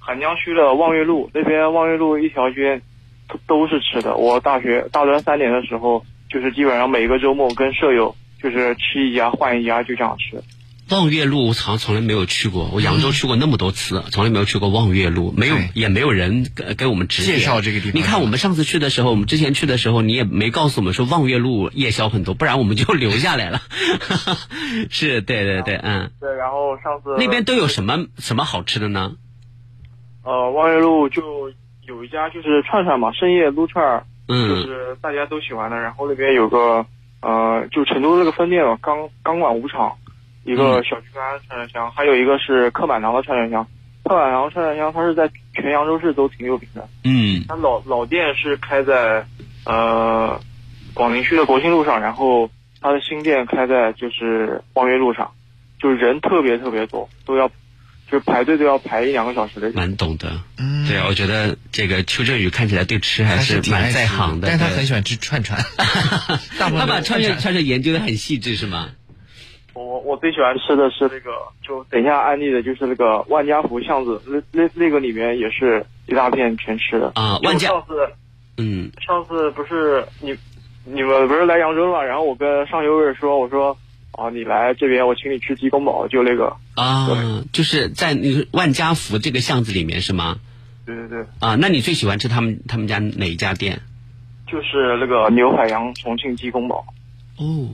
邗江区的望月路那边，望月路一条街都都是吃的。我大学大专三年的时候，就是基本上每个周末跟舍友就是吃一家换一家，就这样吃。望月路我好像从来没有去过，我扬州去过那么多次，从来没有去过望月路，没有也没有人给给我们介绍这个地方你看我们上次去的时候，我们之前去的时候，你也没告诉我们说望月路夜宵很多，不然我们就留下来了。*laughs* 是对对对，嗯，对，然后上次那边都有什么什么好吃的呢？呃望月路就有一家就是串串嘛，深夜撸串儿，嗯就是大家都喜欢的。然后那边有个呃，就成都那个分店嘛，钢钢管舞场，一个嗯小区安串串香，还有一个是客满堂的串串香。客满堂串串香它是在全扬州市都挺有名的。嗯它老老店是开在呃广陵区的国兴路上，然后它的新店开在就是望月路上，就是人特别特别多，都要就是排队都要排一两个小时的。蛮懂的，嗯，对，我觉得这个邱振宇看起来对吃还还是蛮在行的，但是他很喜欢吃串串，*laughs* 他把串串串串研究的很细致是吗？我我最喜欢吃的是那个，就等一下安利的，就是那个万家福巷子，那那那个里面也是一大片全吃的啊万家上次嗯上次不是你你们不是来扬州了，然后我跟上游伟说，我说啊你来这边我请你吃鸡公煲，就那个，啊，就是在那个万家福这个巷子里面是吗？对对对，啊，那你最喜欢吃他们他们家哪一家店？就是那个牛海洋重庆鸡公煲。哦，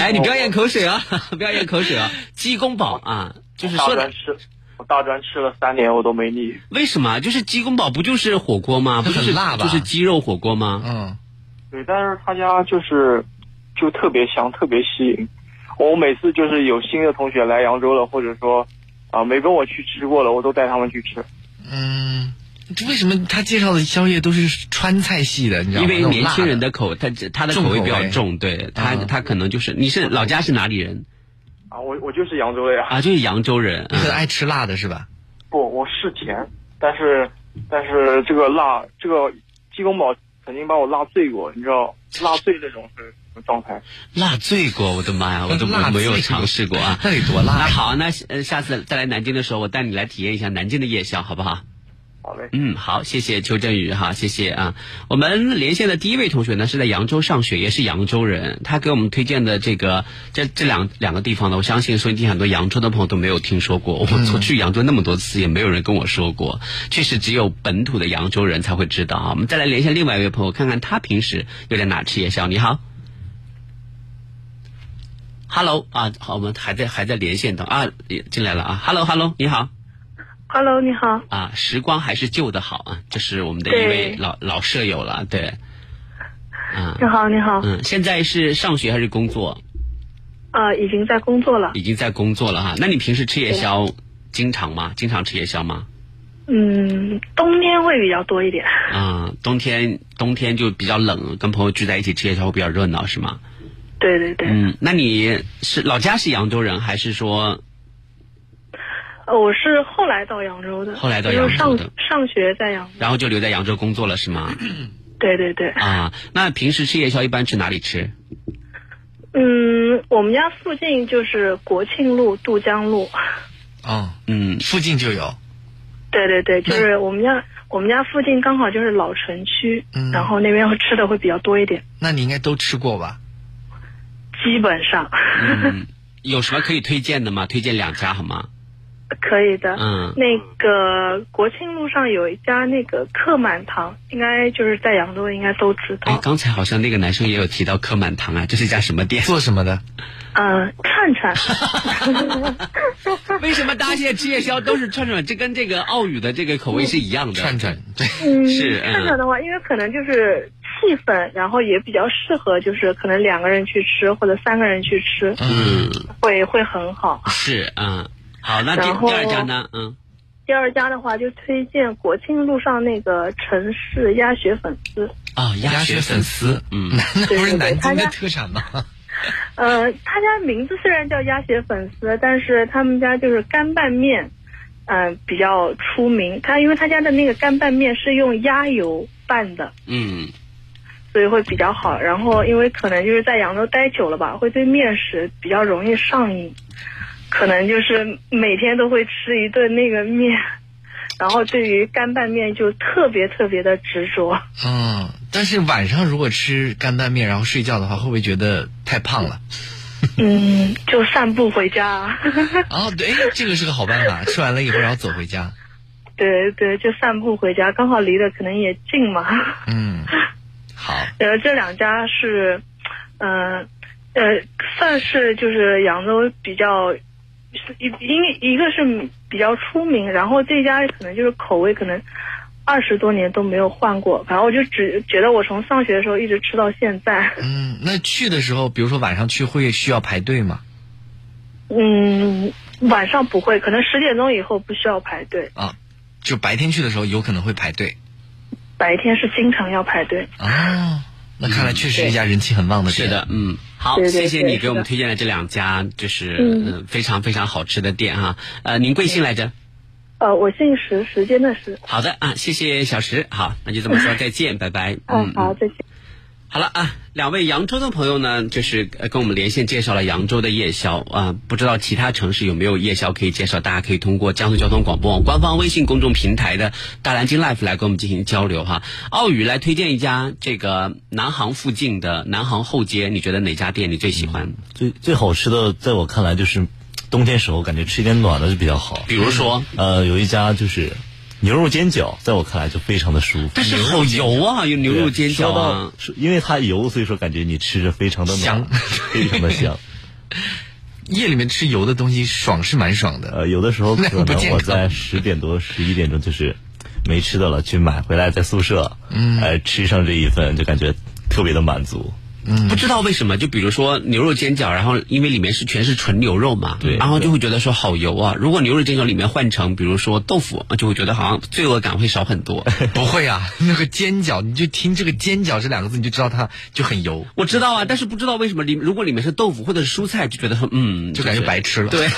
哎，你不要咽口水啊，*laughs* 不要咽口水啊！*laughs* 鸡公煲啊，就是说的大专吃，我大专吃了三年我都没腻。为什么？就是鸡公煲不就是火锅吗？不就是很辣吧就是鸡肉火锅吗？嗯，对，但是他家就是就特别香，特别吸引。我每次就是有新的同学来扬州了，或者说啊、没跟我去吃过了，我都带他们去吃。嗯，这为什么他介绍的宵夜都是川菜系的？你知道吗？因为年轻人的口，他他的口味比较重重，对他嗯他可能就是你是老家是哪里人啊，我我就是扬州的呀。啊？就是扬州人。你很爱吃辣的是吧？不，我是甜，但是但是这个辣，这个鸡公煲曾经把我辣醉过，你知道辣醉那种是什么状态？辣醉过，我的妈呀，*laughs* 我都辣没有尝试过啊。*laughs* 那得多辣那好，那呃下次再来南京的时候，我带你来体验一下南京的夜宵，好不好？好嘞。嗯，好，谢谢邱振宇哈，谢谢啊。我们连线的第一位同学呢是在扬州上学，也是扬州人，他给我们推荐的这个这这两两个地方呢，我相信收音机很多扬州的朋友都没有听说过。我我去扬州那么多次，也没有人跟我说过，确实只有本土的扬州人才会知道啊。我们再来连线另外一位朋友，看看他平时又在哪吃夜宵。你好。Hello 啊，好，我们还在还在连线等啊，进来了啊。Hello，Hello，你好 Hello，你好。啊，时光还是旧的好啊，这是我们的一位老老舍友了，对，啊，你好，你好。嗯，现在是上学还是工作？呃，已经在工作了。已经在工作了哈。那你平时吃夜宵经常吗？经常吃夜宵吗？嗯，冬天会比较多一点。啊，冬天冬天就比较冷，跟朋友聚在一起吃夜宵会比较热闹，是吗？对对对。嗯，那你是老家是扬州人，还是说呃，我是后来到扬州的。后来到就是扬州的上上学在扬州。然后就留在扬州工作了，是吗？*clears throat* 对对对。啊，那平时吃夜宵一般去哪里吃？嗯，我们家附近就是国庆路、渡江路。哦，嗯，附近就有。对对对，就是我们家我们家附近刚好就是老城区，嗯然后那边会吃的会比较多一点，那你应该都吃过吧？基本上嗯，有什么可以推荐的吗？推荐两家好吗？可以的。嗯那个国庆路上有一家那个客满堂，应该就是在扬州应该都知道哎，道。刚才好像那个男生也有提到客满堂啊，这是一家什么店？做什么的？嗯、串串。*laughs* *laughs* 为什么大家现在吃夜宵都是串串？这跟这个澳语的这个口味是一样的。串串，对，嗯，是嗯串串的话，因为可能就是气氛，然后也比较适合，就是可能两个人去吃或者三个人去吃，嗯，会会很好。是嗯，好，那第然后第二家呢？嗯，第二家的话，就推荐国庆路上那个城市鸭血粉丝。啊，鸭血粉丝，嗯，*laughs* 那不是南京的他家特产吗？*laughs* 呃，他家名字虽然叫鸭血粉丝，但是他们家就是干拌面，嗯、比较出名。他因为他家的那个干拌面是用鸭油拌的，嗯，所以会比较好。然后因为可能就是在扬州待久了吧，会对面食比较容易上瘾，可能就是每天都会吃一顿那个面，*laughs* 然后对于干拌面就特别特别的执着。嗯，但是晚上如果吃干拌面然后睡觉的话，会不会觉得太胖了？嗯，就散步回家。*laughs* 哦，对，这个是个好办法，*laughs* 吃完了以后然后走回家。对对，就散步回家，刚好离得可能也近嘛。嗯，好，呃，这两家是，嗯呃算是就是扬州比较，是一一一个是比较出名，然后这家可能就是口味可能二十多年都没有换过，反正我就只觉得我从上学的时候一直吃到现在。嗯，那去的时候，比如说晚上去会需要排队吗？嗯，晚上不会，可能十点钟以后不需要排队，啊，就白天去的时候有可能会排队。白天是经常要排队。啊，那看来确实一家人气很旺的店。是的，嗯，好，对对谢谢你给我们推荐的这两家，就是非常非常好吃的店哈。呃，您贵姓来着？呃，我姓石，时间的石。好的啊，谢谢小石，好，那就这么说，再见，拜拜。嗯，好，再见。好了啊，两位扬州的朋友呢，就是呃跟我们连线介绍了扬州的夜宵啊，不知道其他城市有没有夜宵可以介绍？大家可以通过江苏交通广播网官方微信公众平台的大南京 Life 来跟我们进行交流哈。奥宇来推荐一家这个南航附近的南航后街，你觉得哪家店你最喜欢？最最好吃的，在我看来就是冬天时候感觉吃一点暖的就比较好。比如说，呃，有一家就是牛肉煎饺，在我看来就非常的舒服。但是好油啊，有牛肉煎饺。因为它油，所以说感觉你吃着非常的香 *laughs* 非常的香。*laughs* 夜里面吃油的东西爽是蛮爽的。呃，有的时候可能我在十点多、十一点钟就是没吃的了，去买回来在宿舍，嗯呃，吃上这一份就感觉特别的满足。嗯不知道为什么，就比如说牛肉煎饺，然后因为里面是全是纯牛肉嘛，对然后就会觉得说好油啊。如果牛肉煎饺里面换成比如说豆腐，就会觉得好像罪恶感会少很多。*laughs* 不会啊，那个煎饺，你就听这个煎饺这两个字，你就知道它就很油。我知道啊，但是不知道为什么里如果里面是豆腐或者是蔬菜，就觉得说嗯，就感觉白吃了对，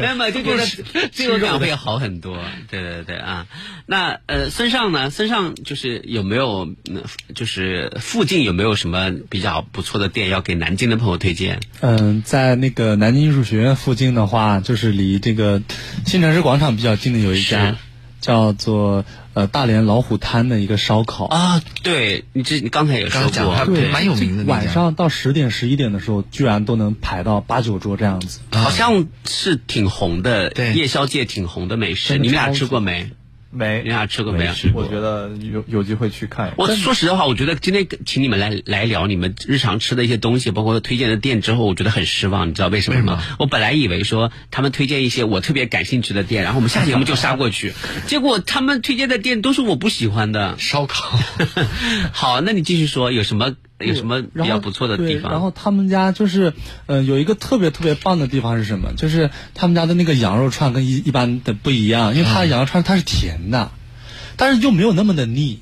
那么就觉得 *laughs* 罪恶感会好很多。对对对啊，那呃，孙尚呢？孙尚就是有没有嗯就是附近有没有什么比较不错的店要给南京的朋友推荐？嗯，在那个南京艺术学院附近的话，就是离这个新城市广场比较近的有一家叫做呃大连老虎滩的一个烧烤。啊，对你这你刚才也说过，对，蛮有名的晚上到十点、十一点的时候，居然都能排到八九桌这样子。好像是挺红的，对夜宵界挺红的美食。你们俩吃过没？没你俩吃过没有？我觉得有有机会去看。我说实话，我觉得今天请你们来来聊你们日常吃的一些东西，包括推荐的店之后，我觉得很失望。你知道为什么吗？我本来以为说他们推荐一些我特别感兴趣的店，然后我们下节目就杀过去，*laughs* 结果他们推荐的店都是我不喜欢的烧烤。*laughs* 好，那你继续说，有什么有什么比较不错的地方？对然后他们家就是，呃，有一个特别特别棒的地方是什么？就是他们家的那个羊肉串跟一一般的不一样，因为他的羊肉串它是甜的，但是又没有那么的腻。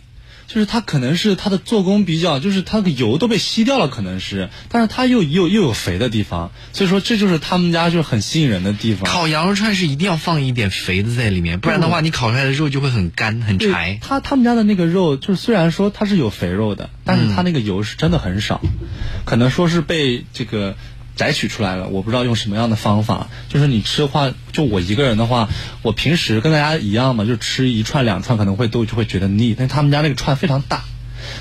就是它可能是它的做工比较，就是它的油都被吸掉了，可能是，但是它又又又有肥的地方，所以说这就是他们家就是很吸引人的地方。烤羊肉串是一定要放一点肥的在里面，不然的话，你烤出来的肉就会很干很柴。他他们家的那个肉，就是虽然说它是有肥肉的，但是它那个油是真的很少，可能说是被这个摘取出来了，我不知道用什么样的方法。就是你吃的话，就我一个人的话，我平时跟大家一样嘛，就吃一串两串可能会都就会觉得腻，但他们家那个串非常大，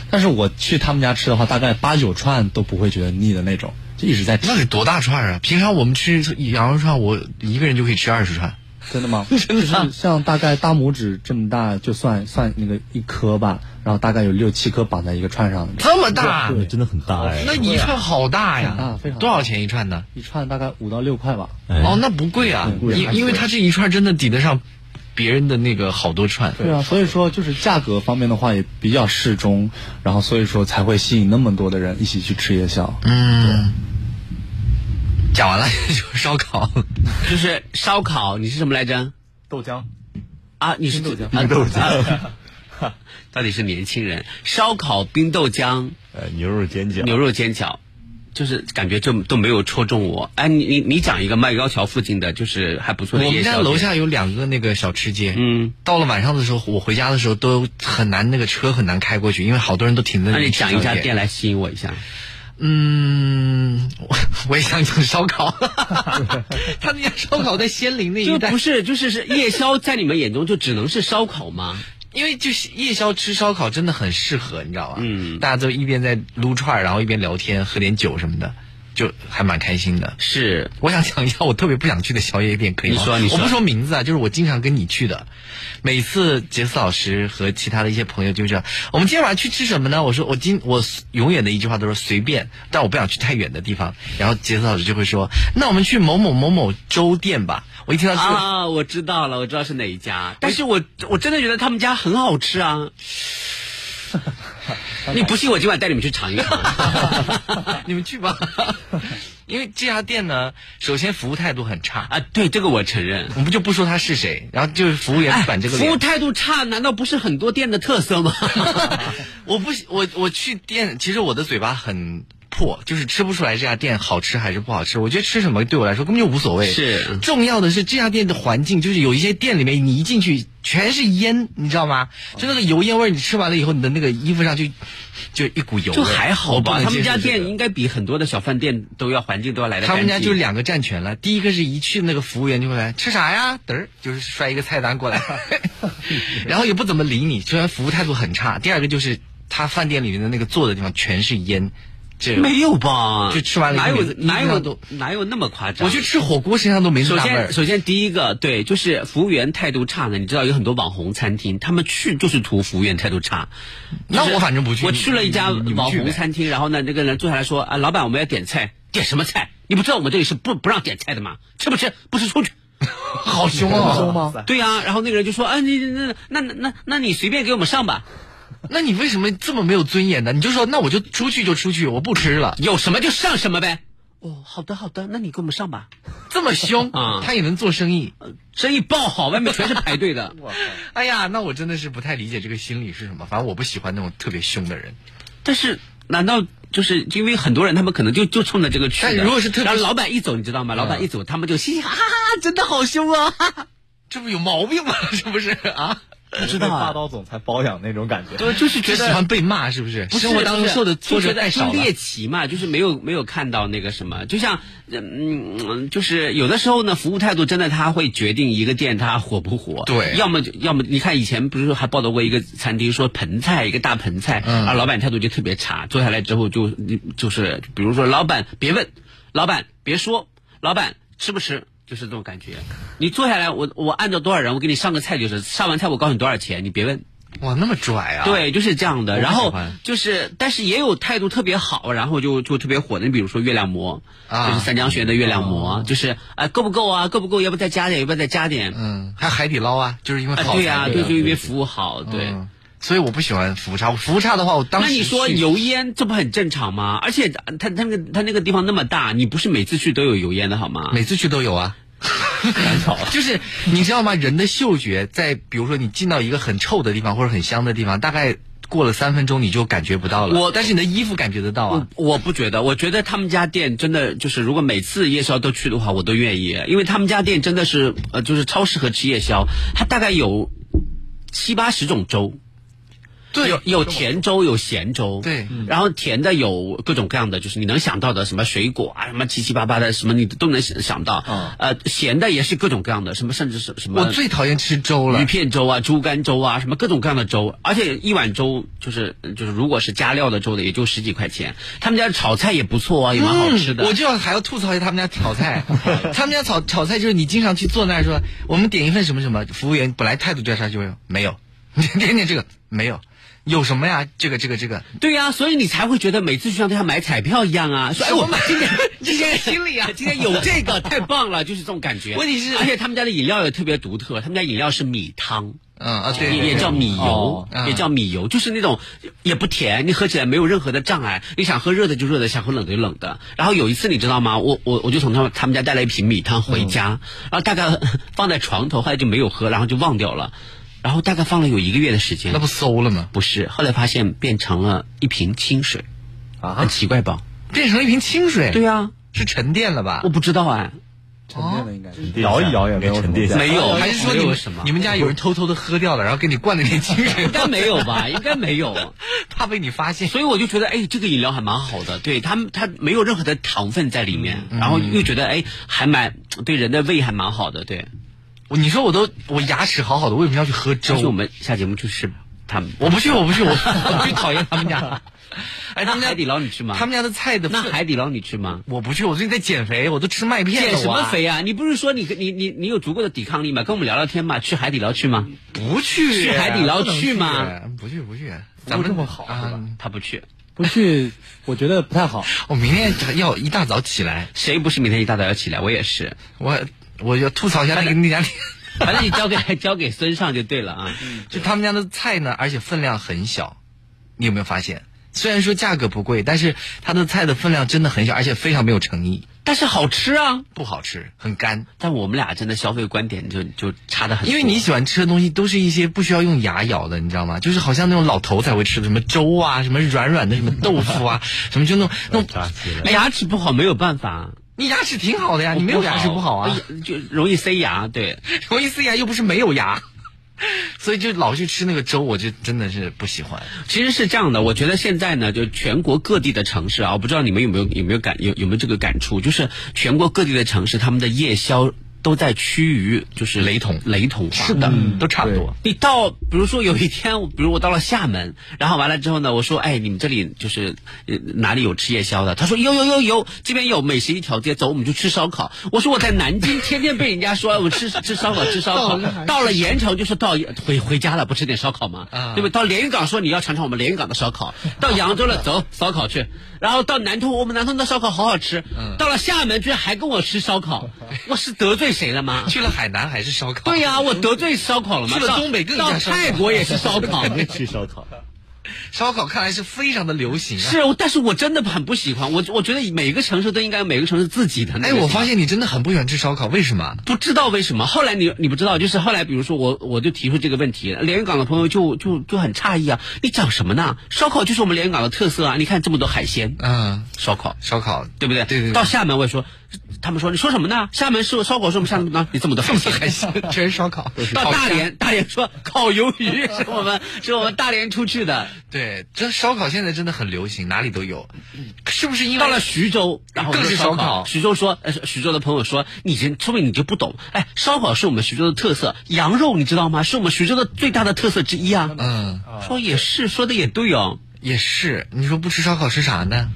但是我去他们家吃的话，大概八九串都不会觉得腻的那种，就一直在吃。那得多大串啊？平常我们吃羊肉串，我一个人就可以吃二十串。真的吗？*laughs* 就是像大概大拇指这么大，就算算那个一颗吧，然后大概有六七颗绑在一个串上。这么大，对，真的很大哎。那一串好大呀，大非常。多少钱一串呢？一串大概五到六块吧。哦，那不贵啊，因因为它这一串真的抵得上别人的那个好多串。对啊，所以说就是价格方面的话也比较适中，然后所以说才会吸引那么多的人一起去吃夜宵。嗯。讲完了 *laughs* 就是烧烤，就是烧烤。你是什么来着？豆浆啊，你是豆浆啊，豆浆。*laughs* 到底是年轻人烧烤冰豆浆，呃，牛肉煎饺，牛肉煎饺，就是感觉就都没有戳中我。哎，你你你讲一个麦高桥附近的，就是还不错的我们家楼下有两个那个小吃街，嗯，到了晚上的时候，我回家的时候都很难，那个车很难开过去，因为好多人都停在里那你讲一家店来吸引我一下。嗯，我我也想讲烧烤，*laughs* 他们家烧烤在仙林那一带，就不是就是是夜宵，在你们眼中就只能是烧烤吗？因为就是夜宵吃烧烤真的很适合，你知道吧？嗯，大家都一边在撸串儿，然后一边聊天，喝点酒什么的，就还蛮开心的。是，我想讲一下我特别不想去的宵夜店，可以吗？你说你说我不说名字啊，就是我经常跟你去的。每次杰斯老师和其他的一些朋友就是，我们今天晚上去吃什么呢？我说我今我永远的一句话都是随便，但我不想去太远的地方。然后杰斯老师就会说，那我们去某某某某粥店吧。我一听到这个，啊，我知道了，我知道是哪一家，但是我我真的觉得他们家很好吃啊。*laughs* 你不信，我今晚带你们去尝一尝。*laughs* 你们去吧。*laughs* 因为这家店呢，首先服务态度很差啊，对这个我承认。我们就不说他是谁，然后就是服务员板这个脸。服务态度差，难道不是很多店的特色吗？我不我我去店，其实我的嘴巴很破，就是吃不出来这家店好吃还是不好吃。我觉得吃什么对我来说根本就无所谓。是重要的是这家店的环境，就是有一些店里面你一进去全是烟，你知道吗？就那个油烟味儿，你吃完了以后，你的那个衣服上就就一股油。就还好吧，他们家店应该比很多的小饭店都要环境都要来的。他们家就是两个占全了，第一个是一去那个服务员就会来吃啥呀，嘚儿就是摔一个菜单过来，*laughs* 然后也不怎么理你，虽然服务态度很差。第二个就是他饭店里面的那个坐的地方全是烟，这没有吧？就吃完了哪有哪有都哪有那么夸张？我去吃火锅身上都没那首先，首先第一个对，就是服务员态度差呢。你知道有很多网红餐厅，他们去就是图服务员态度差。那我反正不去我去了一家网红餐厅，然后呢，那个人坐下来说啊，老板我们要点菜，点什么菜？你不知道我们这里是不不让点菜的吗？吃不吃？不吃出去。*laughs* 好凶啊！凶吗？对呀、然后那个人就说啊，你那那那那那你随便给我们上吧。*laughs* 那你为什么这么没有尊严呢？你就说那我就出去就出去，我不吃了。有什么就上什么呗。哦，好的好的，那你给我们上吧。这么凶啊他也能做生意，生意爆好，外面全是排队的。*laughs* 哎呀，那我真的是不太理解这个心理是什么。反正我不喜欢那种特别凶的人。但是难道就是因为很多人他们可能就就冲着这个去的？但如果是特别然后老板一走，你知道吗？嗯老板一走，他们就嘻嘻哈哈，真的好凶啊！这不有毛病吗？*laughs* 是不是啊？不知道啊霸道总裁包养那种感觉。对，就是觉得喜欢被骂，是不是？不是生活当中受的挫折太少了。猎奇嘛，就是没有没有看到那个什么，就像嗯，嗯就是有的时候呢，服务态度真的他会决定一个店它火不火。对要么就要么你看以前不是还报道过一个餐厅说盆菜一个大盆菜，嗯啊，老板态度就特别差，坐下来之后就就是比如说老板别问，老板别说，老板吃不吃。就是这种感觉，你坐下来，我我按照多少人，我给你上个菜就是，上完菜我告诉你多少钱，你别问。哇，那么拽啊！对，就是这样的。然后就是，但是也有态度特别好，然后就就特别火的。你比如说月亮馍，啊就是三江学院的月亮馍，就是啊、够不够啊？够不够？要不再加点？要不要再加点？嗯，还有海底捞啊，就是因为啊，好对呀、才对，就因为服务好，对。嗯所以我不喜欢服务差。服务差的话，我当时那你说油烟，这不很正常吗？而且他他那个他那个地方那么大，你不是每次去都有油烟的好吗？每次去都有啊。*laughs* 就是你知道吗？人的嗅觉在，比如说你进到一个很臭的地方或者很香的地方，大概过了三分钟你就感觉不到了。我但是你的衣服感觉得到啊。我不觉得，我觉得他们家店真的就是，如果每次夜宵都去的话，我都愿意，因为他们家店真的是呃，就是超适合吃夜宵。它大概有七八十种粥，对，有有甜粥，有咸粥，对，然后甜的有各种各样的，就是你能想到的什么水果啊，什么七七八八的，什么你都能想想到。呃，咸的也是各种各样的，什么甚至是什么。我最讨厌吃粥了，鱼片粥啊，猪肝粥啊，什么各种各样的粥，而且一碗粥就是就是如果是加料的粥的，也就十几块钱。他们家炒菜也不错啊，也蛮好吃的。我就要还要吐槽一下他们家炒菜，*laughs* 他们家炒炒菜就是你经常去坐那儿说，我们点一份什么什么，服务员本来态度调查就是没有，你 *laughs* 点点这个没有。有什么呀？这个这个这个，对呀，所以你才会觉得每次就像他买彩票一样啊！说哎，我买今天 *laughs* 今天心里啊，*laughs* 今天有这个太棒了，就是这种感觉。*laughs* 问题是，而且他们家的饮料也特别独特，他们家饮料是米汤，嗯啊，对，也叫米油，也叫米油，就是那种也不甜，你喝起来没有任何的障碍。你想喝热的就热的，想喝冷的就冷的。然后有一次你知道吗？我我我就从他们他们家带了一瓶米汤回家，然后大概放在床头，后来就没有喝，然后就忘掉了。然后大概放了有一个月的时间，那不馊了吗？不是，后来发现变成了一瓶清水，啊，很奇怪吧？变成了一瓶清水？对呀，是沉淀了吧？我不知道哎，沉淀了应该是摇一摇也没有沉淀，没有，还是说你们什么？你们家有人偷偷的喝掉了，然后给你灌了点清水？应该没有吧？应该没有，*laughs* 怕被你发现。所以我就觉得，哎，这个饮料还蛮好的，对它，它没有任何的糖分在里面，然后又觉得，哎，还蛮对人的胃还蛮好的，对。你说我都我牙齿好好的，为什么要去喝粥？我们下节目去吃他们，我不去，我不去，我我最讨厌他们家。*laughs* 哎，他们家海底捞你去吗？他们家的菜的那海底捞你去吗？我不去，我最近在减肥，我都吃麦片。减什么肥啊？你不是说你你你你有足够的抵抗力吗？跟我们聊聊天嘛，去海底捞去吗？不去，去海底捞去吗？不去不去，咱们这么好啊？他不去，不去，我觉得不太好。*laughs* 我明天要一大早起来，谁不是明天一大早要起来？我也是，我我要吐槽一下那个那家店。*laughs* 反正你交给 *laughs* 交给孙尚就对了啊！就他们家的菜呢，而且分量很小，你有没有发现？虽然说价格不贵，但是他的菜的分量真的很小，而且非常没有诚意。但是好吃啊！不好吃，很干。但我们俩真的消费观点就就差的很。因为你喜欢吃的东西都是一些不需要用牙咬的，你知道吗？就是好像那种老头才会吃的，什么粥啊，什么软软的什么豆腐啊，什么就那种那种。牙齿不好没有办法。你牙齿挺好的呀，你没有牙齿不好啊，就容易塞牙，对，*laughs* 容易塞牙又不是没有牙，所以就老去吃那个粥，我就真的是不喜欢。其实是这样的，我觉得现在呢，就全国各地的城市啊，我不知道你们有没有有没有感有有没有这个感触，就是全国各地的城市他们的夜宵。都在趋于就是雷同雷同化，是的，都差不多。你到，比如说有一天，比如我到了厦门，然后完了之后呢，我说，哎，你们这里就是哪里有吃夜宵的？他说有有有有，这边有美食一条街，走，我们就吃烧烤。我说我在南京，天天被人家说我吃吃烧烤吃烧烤，*laughs* 到了盐城就是到回回家了，不吃点烧烤吗？对不对？到连云港说你要尝尝我们连云港的烧烤，*laughs* 到扬州了走烧烤去，然后到南通，我们南通的烧烤好好吃。到了厦门居然还跟我吃烧烤，我是得罪。谁了吗？去了海南还是烧烤？对呀，我得罪烧烤了吗？去了东北更到泰国也是烧烤，*laughs* 吃烧烤。烧烤看来是非常的流行。啊是，但是我真的很不喜欢。我我觉得每个城市都应该有每个城市自己的。哎，我发现你真的很不喜欢吃烧烤，为什么？不知道为什么。后来你你不知道，就是后来比如说我我就提出这个问题，连云港的朋友就就就很诧异啊，你讲什么呢？烧烤就是我们连云港的特色啊！你看这么多海鲜，嗯，烧烤烧烤，对不对？对对。到厦门我也说。他们说：“你说什么呢？厦门是烧烤，是我们厦门呢？你这么多海鲜，*laughs* 全是烧烤。到大连，大连说烤鱿鱼是我们 *laughs* 是我们大连出去的。对，这烧烤现在真的很流行，哪里都有。是不是因为到了徐州，然后更是烧烤？徐州说，呃，徐州的朋友说，你这说明你就不懂。哎，烧烤是我们徐州的特色，羊肉你知道吗？是我们徐州的最大的特色之一啊。嗯，说也是，说的也对哦，也是。你说不吃烧烤吃啥呢？”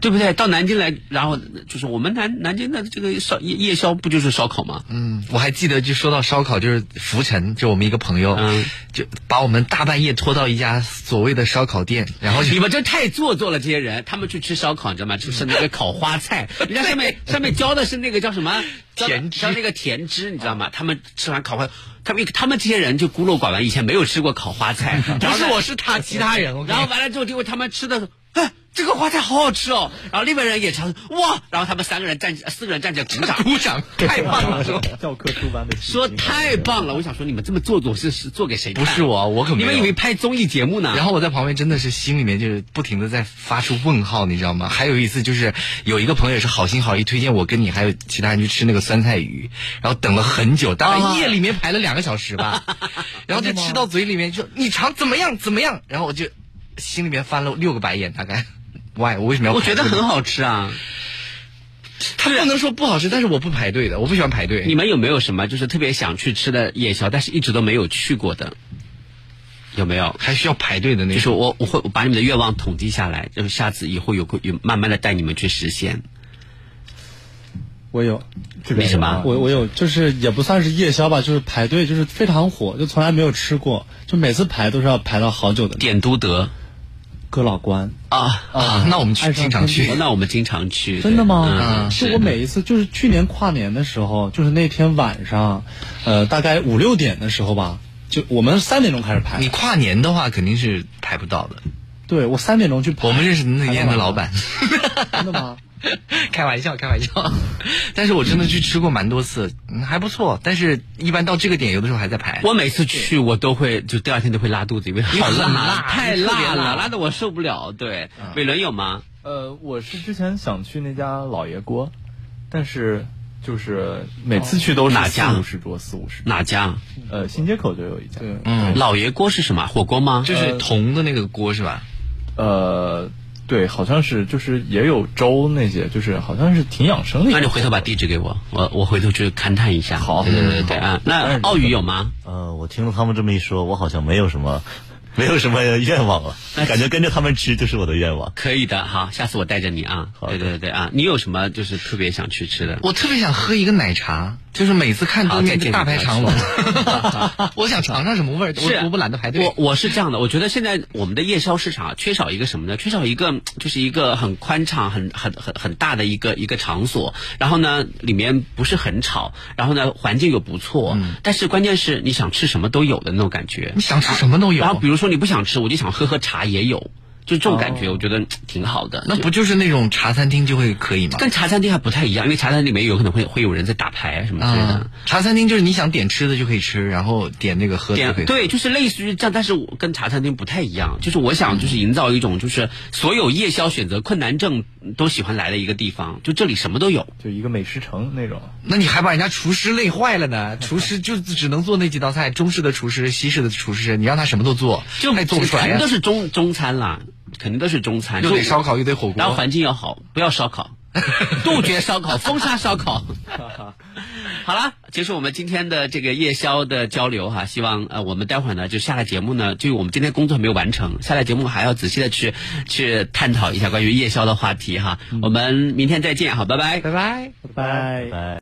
对不对？到南京来，然后就是我们南南京的这个烧夜夜宵不就是烧烤吗？嗯，我还记得，就说到烧烤，就是浮尘，就我们一个朋友，嗯，就把我们大半夜拖到一家所谓的烧烤店，然后你们这太做作了，这些人，他们去吃烧烤，你知道吗？就是那个烤花菜，*laughs* 人家上面上面浇的是那个叫什么甜汁，那个甜汁，你知道吗？他们吃完烤花，他们他们这些人就孤陋寡闻，以前没有吃过烤花菜，*laughs* 不是我是他其他人，然后完了之后，结果他们吃的，哎。这个花菜好好吃哦，然后另外人也尝，哇，然后他们三个人站，四个人站起来鼓掌，鼓掌，太棒了，说教科书般的，说太棒了。我想说你们这么做作是是做给谁？不是我，我可你们以为拍综艺节目呢？然后我在旁边真的是心里面就是不停的在发出问号，你知道吗？还有一次就是有一个朋友也是好心好意推荐我跟你还有其他人去吃那个酸菜鱼，然后等了很久，大概夜里面排了两个小时吧。*laughs* 然后就吃到嘴里面就你尝怎么样怎么样，然后我就心里面翻了六个白眼，大概 *laughs* why 我为什么要？我觉得很好吃啊。他不能说不好吃，但是我不排队的，我不喜欢排队。你们有没有什么就是特别想去吃的夜宵，但是一直都没有去过的？有没有还需要排队的那种？就是我我会把你们的愿望统计下来，就是下次以后有有慢慢的带你们去实现。我有，为什么？我我有，就是也不算是夜宵吧，就是排队，就是非常火，就从来没有吃过，就每次排都是要排到好久的。点都德，哥老关啊啊，那我们去经常去，那我们经常去。真的吗？嗯，是我每一次就是去年跨年的时候，就是那天晚上，呃，大概五六点的时候吧，就我们三点钟开始排。你跨年的话肯定是排不到的。对，我三点钟去排。我们认识的那天的老板。真的吗？*laughs* 开玩笑，开玩笑。*laughs* 但是我真的去吃过蛮多次，还不错。但是一般到这个点，有的时候还在排。我每次去，我都会就第二天都会拉肚子，因为好辣，太辣了，辣的我受不了。对，伟伦有吗？呃，我是之前想去那家老爷锅，但是就是每次去都是哪家？四五十桌，四五十。哪家？呃，新街口就有一家。嗯，老爷锅是什么？火锅吗？就是铜的那个锅是吧？呃。对，好像是，就是也有粥那些，就是好像是挺养生的。那你回头把地址给我，我我回头去勘探一下。好，对对对对啊。那澳宇有吗？呃，我听了他们这么一说，我好像没有什么，*laughs* 没有什么愿望了。感觉跟着他们吃就是我的愿望。可以的，好，下次我带着你啊。对对对啊，你有什么就是特别想去吃的？我特别想喝一个奶茶。就是每次看对面大排长龙，*laughs* 我想尝尝什么味儿，我我不懒得排队。我我是这样的，我觉得现在我们的夜宵市场缺少一个什么呢？缺少一个就是一个很宽敞、很很很很大的一个一个场所。然后呢，里面不是很吵，然后呢，环境又不错。但是关键是你想吃什么都有的那种感觉。你想吃什么都有。然后比如说你不想吃，我就想喝喝茶也有。就这种感觉，我觉得挺好的。那不就是那种茶餐厅就会可以吗？跟茶餐厅还不太一样，因为茶餐厅里面有可能会会有人在打牌什么之类的。茶餐厅就是你想点吃的就可以吃，然后点那个喝的可以。对，就是类似于这样，但是我跟茶餐厅不太一样。就是我想就是营造一种就是所有夜宵选择困难症都喜欢来的一个地方，就这里什么都有，就一个美食城那种。那你还把人家厨师累坏了呢？*laughs* 厨师就只能做那几道菜，中式的厨师、西式的厨师，你让他什么都做，就做不出来。肯定都是中中餐啦。肯定都是中餐，又得烧烤又得火锅，然后环境要好，不要烧烤，*laughs* 杜绝烧烤，封杀烧烤。*laughs* 好了，结束我们今天的这个夜宵的交流哈，希望呃我们待会儿呢就下来节目呢，就我们今天工作还没有完成，下来节目还要仔细的去去探讨一下关于夜宵的话题哈。我们明天再见，好，拜拜，拜拜，拜拜。